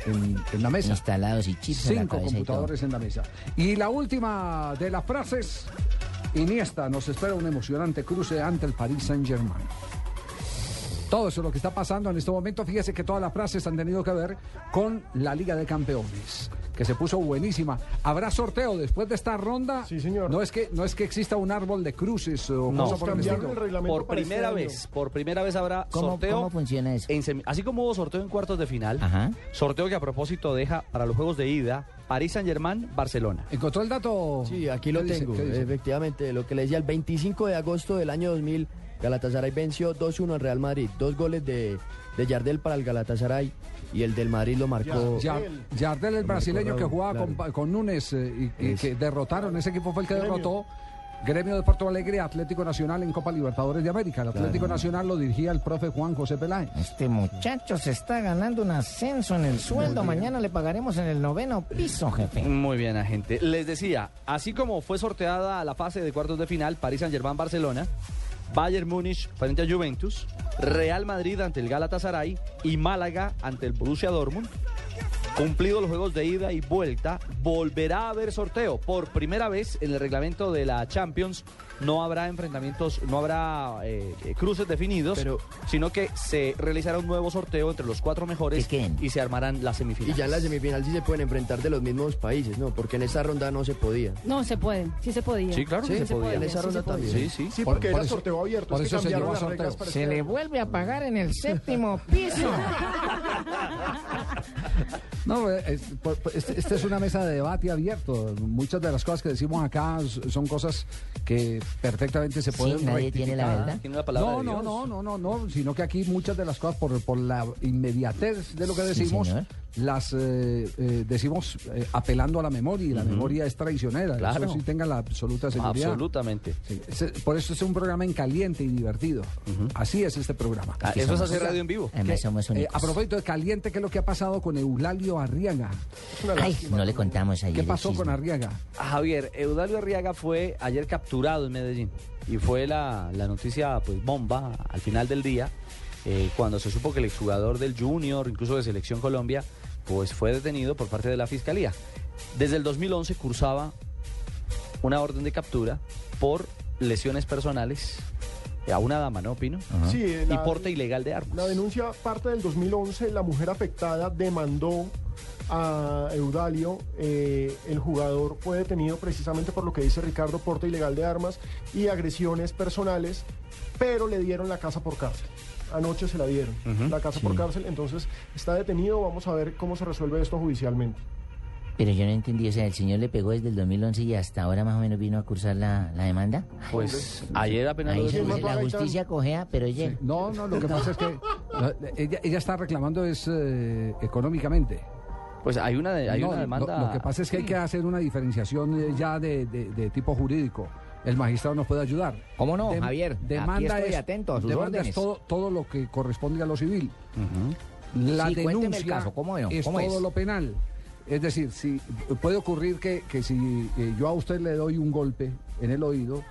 en- en la mesa. Instalados y chips en la Cinco computadores en la mesa. Y la última de las frases, Iniesta, nos espera un emocionante cruce ante el Paris Saint-Germain. Todo eso es lo que está pasando en este momento. Fíjese que todas las frases han tenido que ver con la Liga de Campeones, que se puso buenísima. ¿Habrá sorteo después de esta ronda? Sí, señor. No es que, no es que exista un árbol de cruces o No, cosa por el estilo. por primera vez, por primera vez habrá ¿Cómo- sorteo. cómo funciona eso? en así como hubo sorteo en cuartos de final, Ajá. sorteo que a propósito deja para los juegos de ida París Saint Germain, Barcelona. ¿Encontró el dato? Sí, aquí lo tengo. Efectivamente, lo que le decía, el 25 de agosto del año 2000, Galatasaray venció 2-1 al Real Madrid. Dos goles de, de Yardel para el Galatasaray y el del Madrid lo marcó. Ya- Yardel, el brasileño que jugaba claro. con, con Núñez eh, y, que derrotaron, ese equipo fue el que Gremio. derrotó Gremio de Porto Alegre, Atlético Nacional en Copa Libertadores de América. El Atlético Nacional lo dirigía el profe Juan José Peláez. Este muchacho se está ganando un ascenso en el sueldo. Mañana le pagaremos en el noveno piso, jefe. Muy bien, agente. Les decía, así como fue sorteada la fase de cuartos de final, París Saint-Germain, Barcelona, Bayern Múnich frente a Juventus, Real Madrid ante el Galatasaray y Málaga ante el Borussia Dortmund. Cumplidos los juegos de ida y vuelta, volverá a haber sorteo. Por primera vez en el reglamento de la Champions no habrá enfrentamientos, no habrá eh, cruces definidos, sino que se realizará un nuevo sorteo entre los cuatro mejores y se armarán las Y semifinales. ya en la semifinal sí se pueden enfrentar de los mismos países, ¿no? Porque en esa ronda no se podía. No, se puede, sí se podía. Sí, claro que se podía. En esa sí ronda se también. Sí, sí. Sí, Por- porque por era eso- sorteo abierto. por es que eso se cambiaron las sorteo. reglas para Se este le vuelve a pagar en el séptimo piso. <laughs> No, eh, es- por- por- este- esta es una mesa de debate abierto. Muchas de las cosas que decimos acá son cosas que perfectamente se Sí, pueden nadie tiene la verdad. Tiene la palabra no, no, no, no, no, no, sino que aquí muchas de las cosas por, por la inmediatez de lo que Sí, decimos las eh, eh, decimos eh, apelando a la memoria y la memoria es traicionera. Claro. Eso sí tenga la absoluta seguridad. Absolutamente. Sí, por eso es un programa en caliente y divertido. Así es este programa. Ah, eso es hacer radio en vivo. Somos Eh, a propósito de caliente, ¿qué es lo que ha pasado con Eulalio Arriaga? Ay, no le contamos ayer ¿Qué pasó con. Arriaga? Javier, Eudalio Arriaga fue ayer capturado en Medellín y fue la, la noticia pues bomba al final del día eh, cuando se supo que el exjugador del Junior, incluso de Selección Colombia, pues fue detenido por parte de la Fiscalía. Desde el 2011 cursaba una orden de captura por lesiones personales a una dama, ¿no, Pino? Sí, y la- porte ilegal de armas. La denuncia parte del 2011. La mujer afectada demandó a Eudalio. eh, el jugador fue detenido precisamente por lo que dice Ricardo, porte ilegal de armas y agresiones personales, pero le dieron la casa por cárcel. Anoche se la dieron, la casa sí. por cárcel. Entonces está detenido. Vamos a ver cómo se resuelve esto judicialmente. Pero yo no entendí, o sea, el señor le pegó desde el 2011 y hasta ahora más o menos vino a cursar la, la demanda. Pues ayer apenas Ahí lo se descubrieron. dice, la justicia cojea, pero oye. No, no, lo que pasa es que ella, ella está reclamando es eh, económicamente. Pues hay una, hay No, una demanda. Lo, que pasa es que hay que hacer una diferenciación eh, ya de, de- de tipo jurídico. El magistrado nos puede ayudar. ¿Cómo no, Javier? Aquí Demanda estoy es, atento a sus demanda órdenes. es todo, todo lo que corresponde a lo civil. La Sí, el denuncia caso, ¿cómo no? es ¿Cómo todo es? lo penal. Es decir, si puede ocurrir que, que si eh, yo a usted le doy un golpe en el oído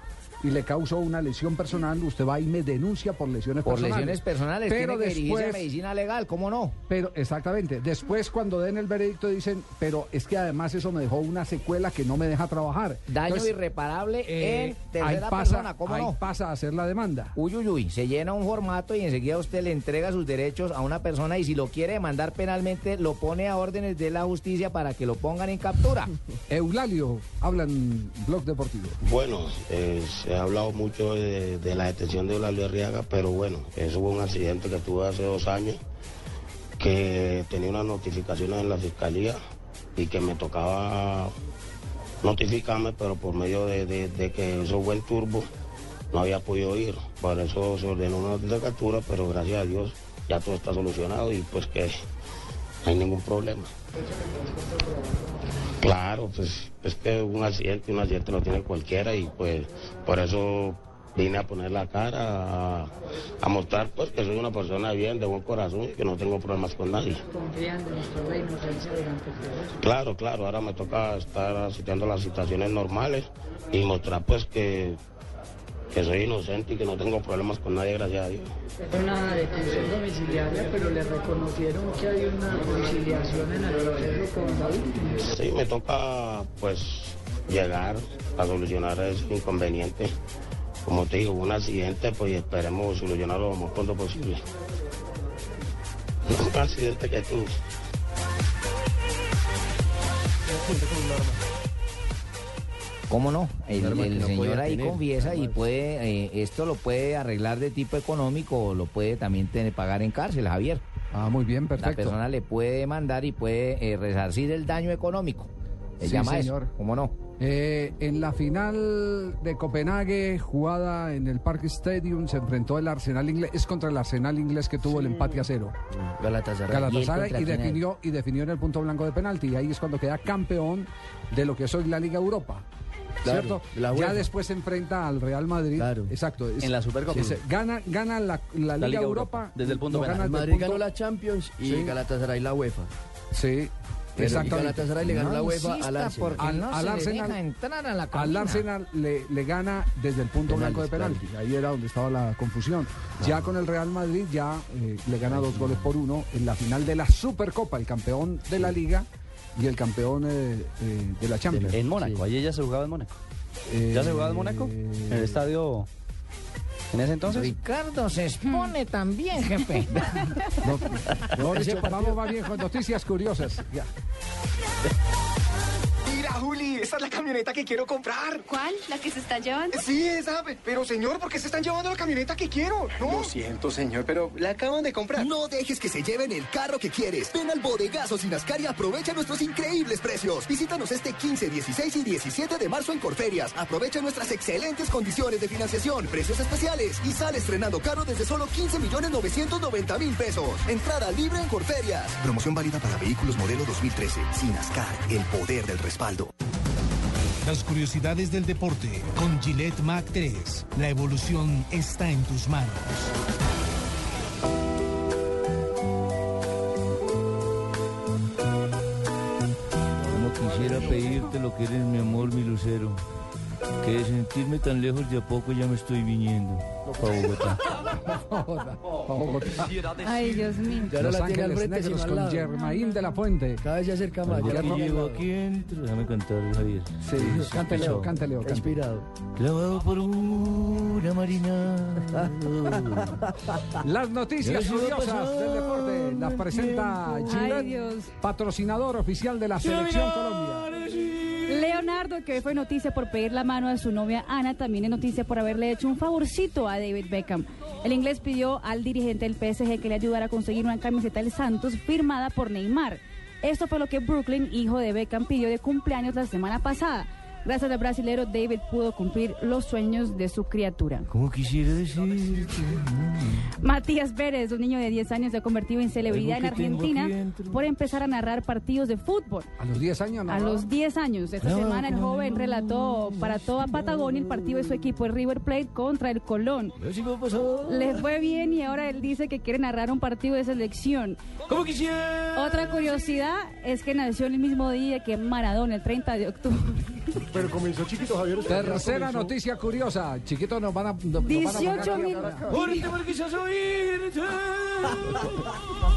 y le causo una lesión personal, usted va y me denuncia por lesiones Por personales. lesiones personales, Pero tiene que a después, medicina legal, ¿cómo no? pero exactamente, después cuando den el veredicto dicen, pero es que además eso me dejó una secuela que no me deja trabajar. Daño Entonces, irreparable eh, en tercera ahí pasa, persona, ¿cómo ahí no? pasa a hacer la demanda. Uy, uy, uy, se llena un formato y enseguida usted le entrega sus derechos a una persona y si lo quiere demandar penalmente, lo pone a órdenes de la justicia para que lo pongan en captura. <laughs> Eulalio, hablan Blog Deportivo. Bueno, eh, se ha hablado mucho de, la detención de Eulalio Arriaga, pero bueno, eso fue un accidente que tuve hace dos años, que tenía unas notificaciones en la fiscalía y que me tocaba notificarme, pero por medio de, que eso fue en turbo, no había podido ir. Por eso se ordenó una captura, pero gracias a Dios ya todo está solucionado y pues que no hay ningún problema. Claro, pues es que un accidente, un accidente lo tiene cualquiera y pues por eso vine a poner la cara, a, a mostrar pues que soy una persona bien, de buen corazón y que no tengo problemas con nadie. Confiando en nuestra fe inocencia delante de Dios. Claro, claro, ahora me toca estar asistiendo a las situaciones normales y mostrar pues que, que soy inocente y que no tengo problemas con nadie, gracias a Dios. Es una detención domiciliaria, pero le reconocieron que hay una conciliación en el proceso con David. Sí, me toca pues llegar a solucionar ese inconveniente. Como te digo, un accidente, pues esperemos solucionarlo lo más pronto posible. Un accidente que tuve. ¿Cómo no? El, no señor ahí tener, confiesa y puede, eh, esto lo puede arreglar de tipo económico o lo puede también tener, pagar en cárcel, Javier. Ah, muy bien, La perfecto. persona le puede demandar y puede eh, resarcir el daño económico. Se Sí, llama señor. eso, ¿cómo no? Eh, en la final de Copenhague, jugada en el Park Stadium, se enfrentó el Arsenal inglés, es contra el Arsenal inglés que tuvo el empate a cero. Galatasaray. Galatasaray y, definió, y definió en el punto blanco de penalti. Y ahí es cuando queda campeón de lo que es hoy la Liga Europa. Claro, ¿Cierto? la ya después se enfrenta al Real Madrid. Claro. Exacto. es- En la Supercopa. es- gana, gana la, la Liga, Liga Europa, Europa, desde el punto Madrid el punto- ganó la Champions y Sí. Galatasaray la UEFA. Sí, Pero exactamente. Galatasaray le ganó la UEFA al Arsenal. Al- no al se Arsenal- le deja entrar a la Al cabina. Arsenal le, le gana desde el punto Penales, blanco de penalti. Ahí era donde estaba la confusión. Ya con el Real Madrid ya eh, le gana dos goles por uno en la final de la Supercopa, el campeón de la Liga y el campeón eh, eh, de la Champions. En Mónaco, ayer ya se jugaba en Mónaco. Eh, ¿Ya se jugaba en Mónaco? ¿En el estadio en ese entonces? Ricardo se expone también, jefe. <laughs> No, mejor dicho, vamos más bien con noticias curiosas. Ya. <laughs> Juli, esa es la camioneta que quiero comprar. ¿Cuál? ¿La que se están llevando? Sí, esa. Pero, señor, ¿por qué se están llevando la camioneta que quiero? No. Lo siento, señor, pero la acaban de comprar. No dejes que se lleven el carro que quieres. Ven al bodegazo Sinascar y aprovecha nuestros increíbles precios. Visítanos este 15, 16 y 17 de marzo en Corferias. Aprovecha nuestras excelentes condiciones de financiación, precios especiales y sale estrenando carro desde solo 15 millones 990 mil pesos. Entrada libre en Corferias. Promoción válida para vehículos modelo 2013. Sinascar, el poder del respaldo. Las curiosidades del deporte con Gillette Mac 3. La evolución está en tus manos. Como quisiera pedirte lo que eres mi amor, mi lucero. Que de sentirme tan lejos de a poco ya me estoy viniendo. Pa' Bogotá. Ay, Dios mío. Ya Los la tiene al frente, Negros sino al con lado. Germain de la Fuente. Cada vez se acerca más. ya no- aquí entro. Déjame cantar, Javier. Sí, cante, Leo, cante. Inspirado. Clavado por una marina. <laughs> Las noticias Ya curiosas del deporte las presenta Gillette, patrocinador oficial de la Selección Colombia. Leonardo, que hoy fue noticia por pedir la mano a su novia Ana, también es noticia por haberle hecho un favorcito a David Beckham. El inglés pidió al dirigente del PSG que le ayudara a conseguir una camiseta del Santos firmada por Neymar. Esto fue lo que Brooklyn, hijo de Beckham, pidió de cumpleaños la semana pasada. Gracias al brasilero, David pudo cumplir los sueños de su criatura. Como quisiera decirte. Matías Pérez, un niño de 10 años, se ha convertido en celebridad en Argentina por empezar a narrar partidos de fútbol. A los 10 años, ¿no? A los 10 años. Esta No, semana el no, joven relató para toda Patagonia el partido de su equipo, el River Plate, contra el Colón. Les fue bien y ahora él dice que quiere narrar un partido de selección. Como quisiera. Otra curiosidad es que nació el mismo día que Maradona, el 30 de octubre. Pero comenzó chiquito, Javier. Tercera noticia curiosa. Chiquito, nos van a. nos van a 18 poner mil. <laughs>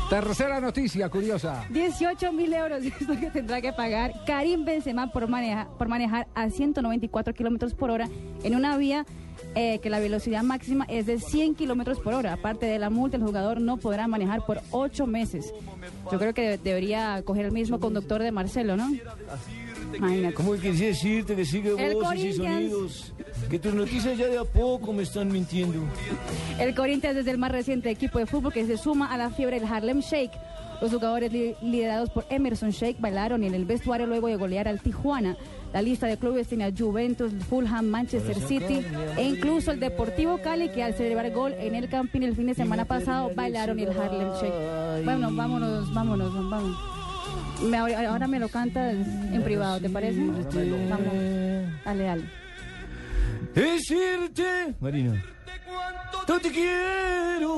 Tercera noticia curiosa. 18 mil euros <laughs> es lo que tendrá que pagar Karim Benzema por, maneja- por manejar a 194 kilómetros por hora en una vía eh, que la velocidad máxima es de 100 kilómetros por hora. Aparte de la multa, el jugador no podrá manejar por 8 meses. Yo creo que de- debería coger el mismo conductor de Marcelo, ¿no? Imagínate. ¿Cómo que quisiera decirte que sigue El voces y Corinthians. sonidos? Que tus noticias ya de a poco me están mintiendo. El Corinthians es el más reciente equipo de fútbol que se suma a la fiebre del Harlem Shake. Los jugadores li- liderados por Emerson Shake bailaron en el vestuario luego de golear al Tijuana. La lista de clubes tiene a Juventus, Fulham, Manchester City e incluso el Deportivo Cali que al celebrar gol en el Campín el fin de semana pasado bailaron el Harlem Shake. Bueno, vámonos, vámonos, vamos. Me- ahora me lo cantas en privado, ¿te parece? Vamos. Dale, dale. Decirte, Marina, no te quiero.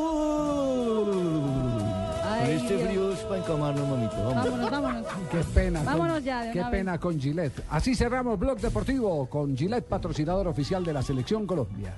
Ay, este frío es para encamarnos, mamita. Vamos. Vámonos, vámonos. Qué pena. con- Vámonos ya, de Qué vez. pena con Gillette. Así cerramos Blog Deportivo con Gillette, patrocinador oficial de la Selección Colombia.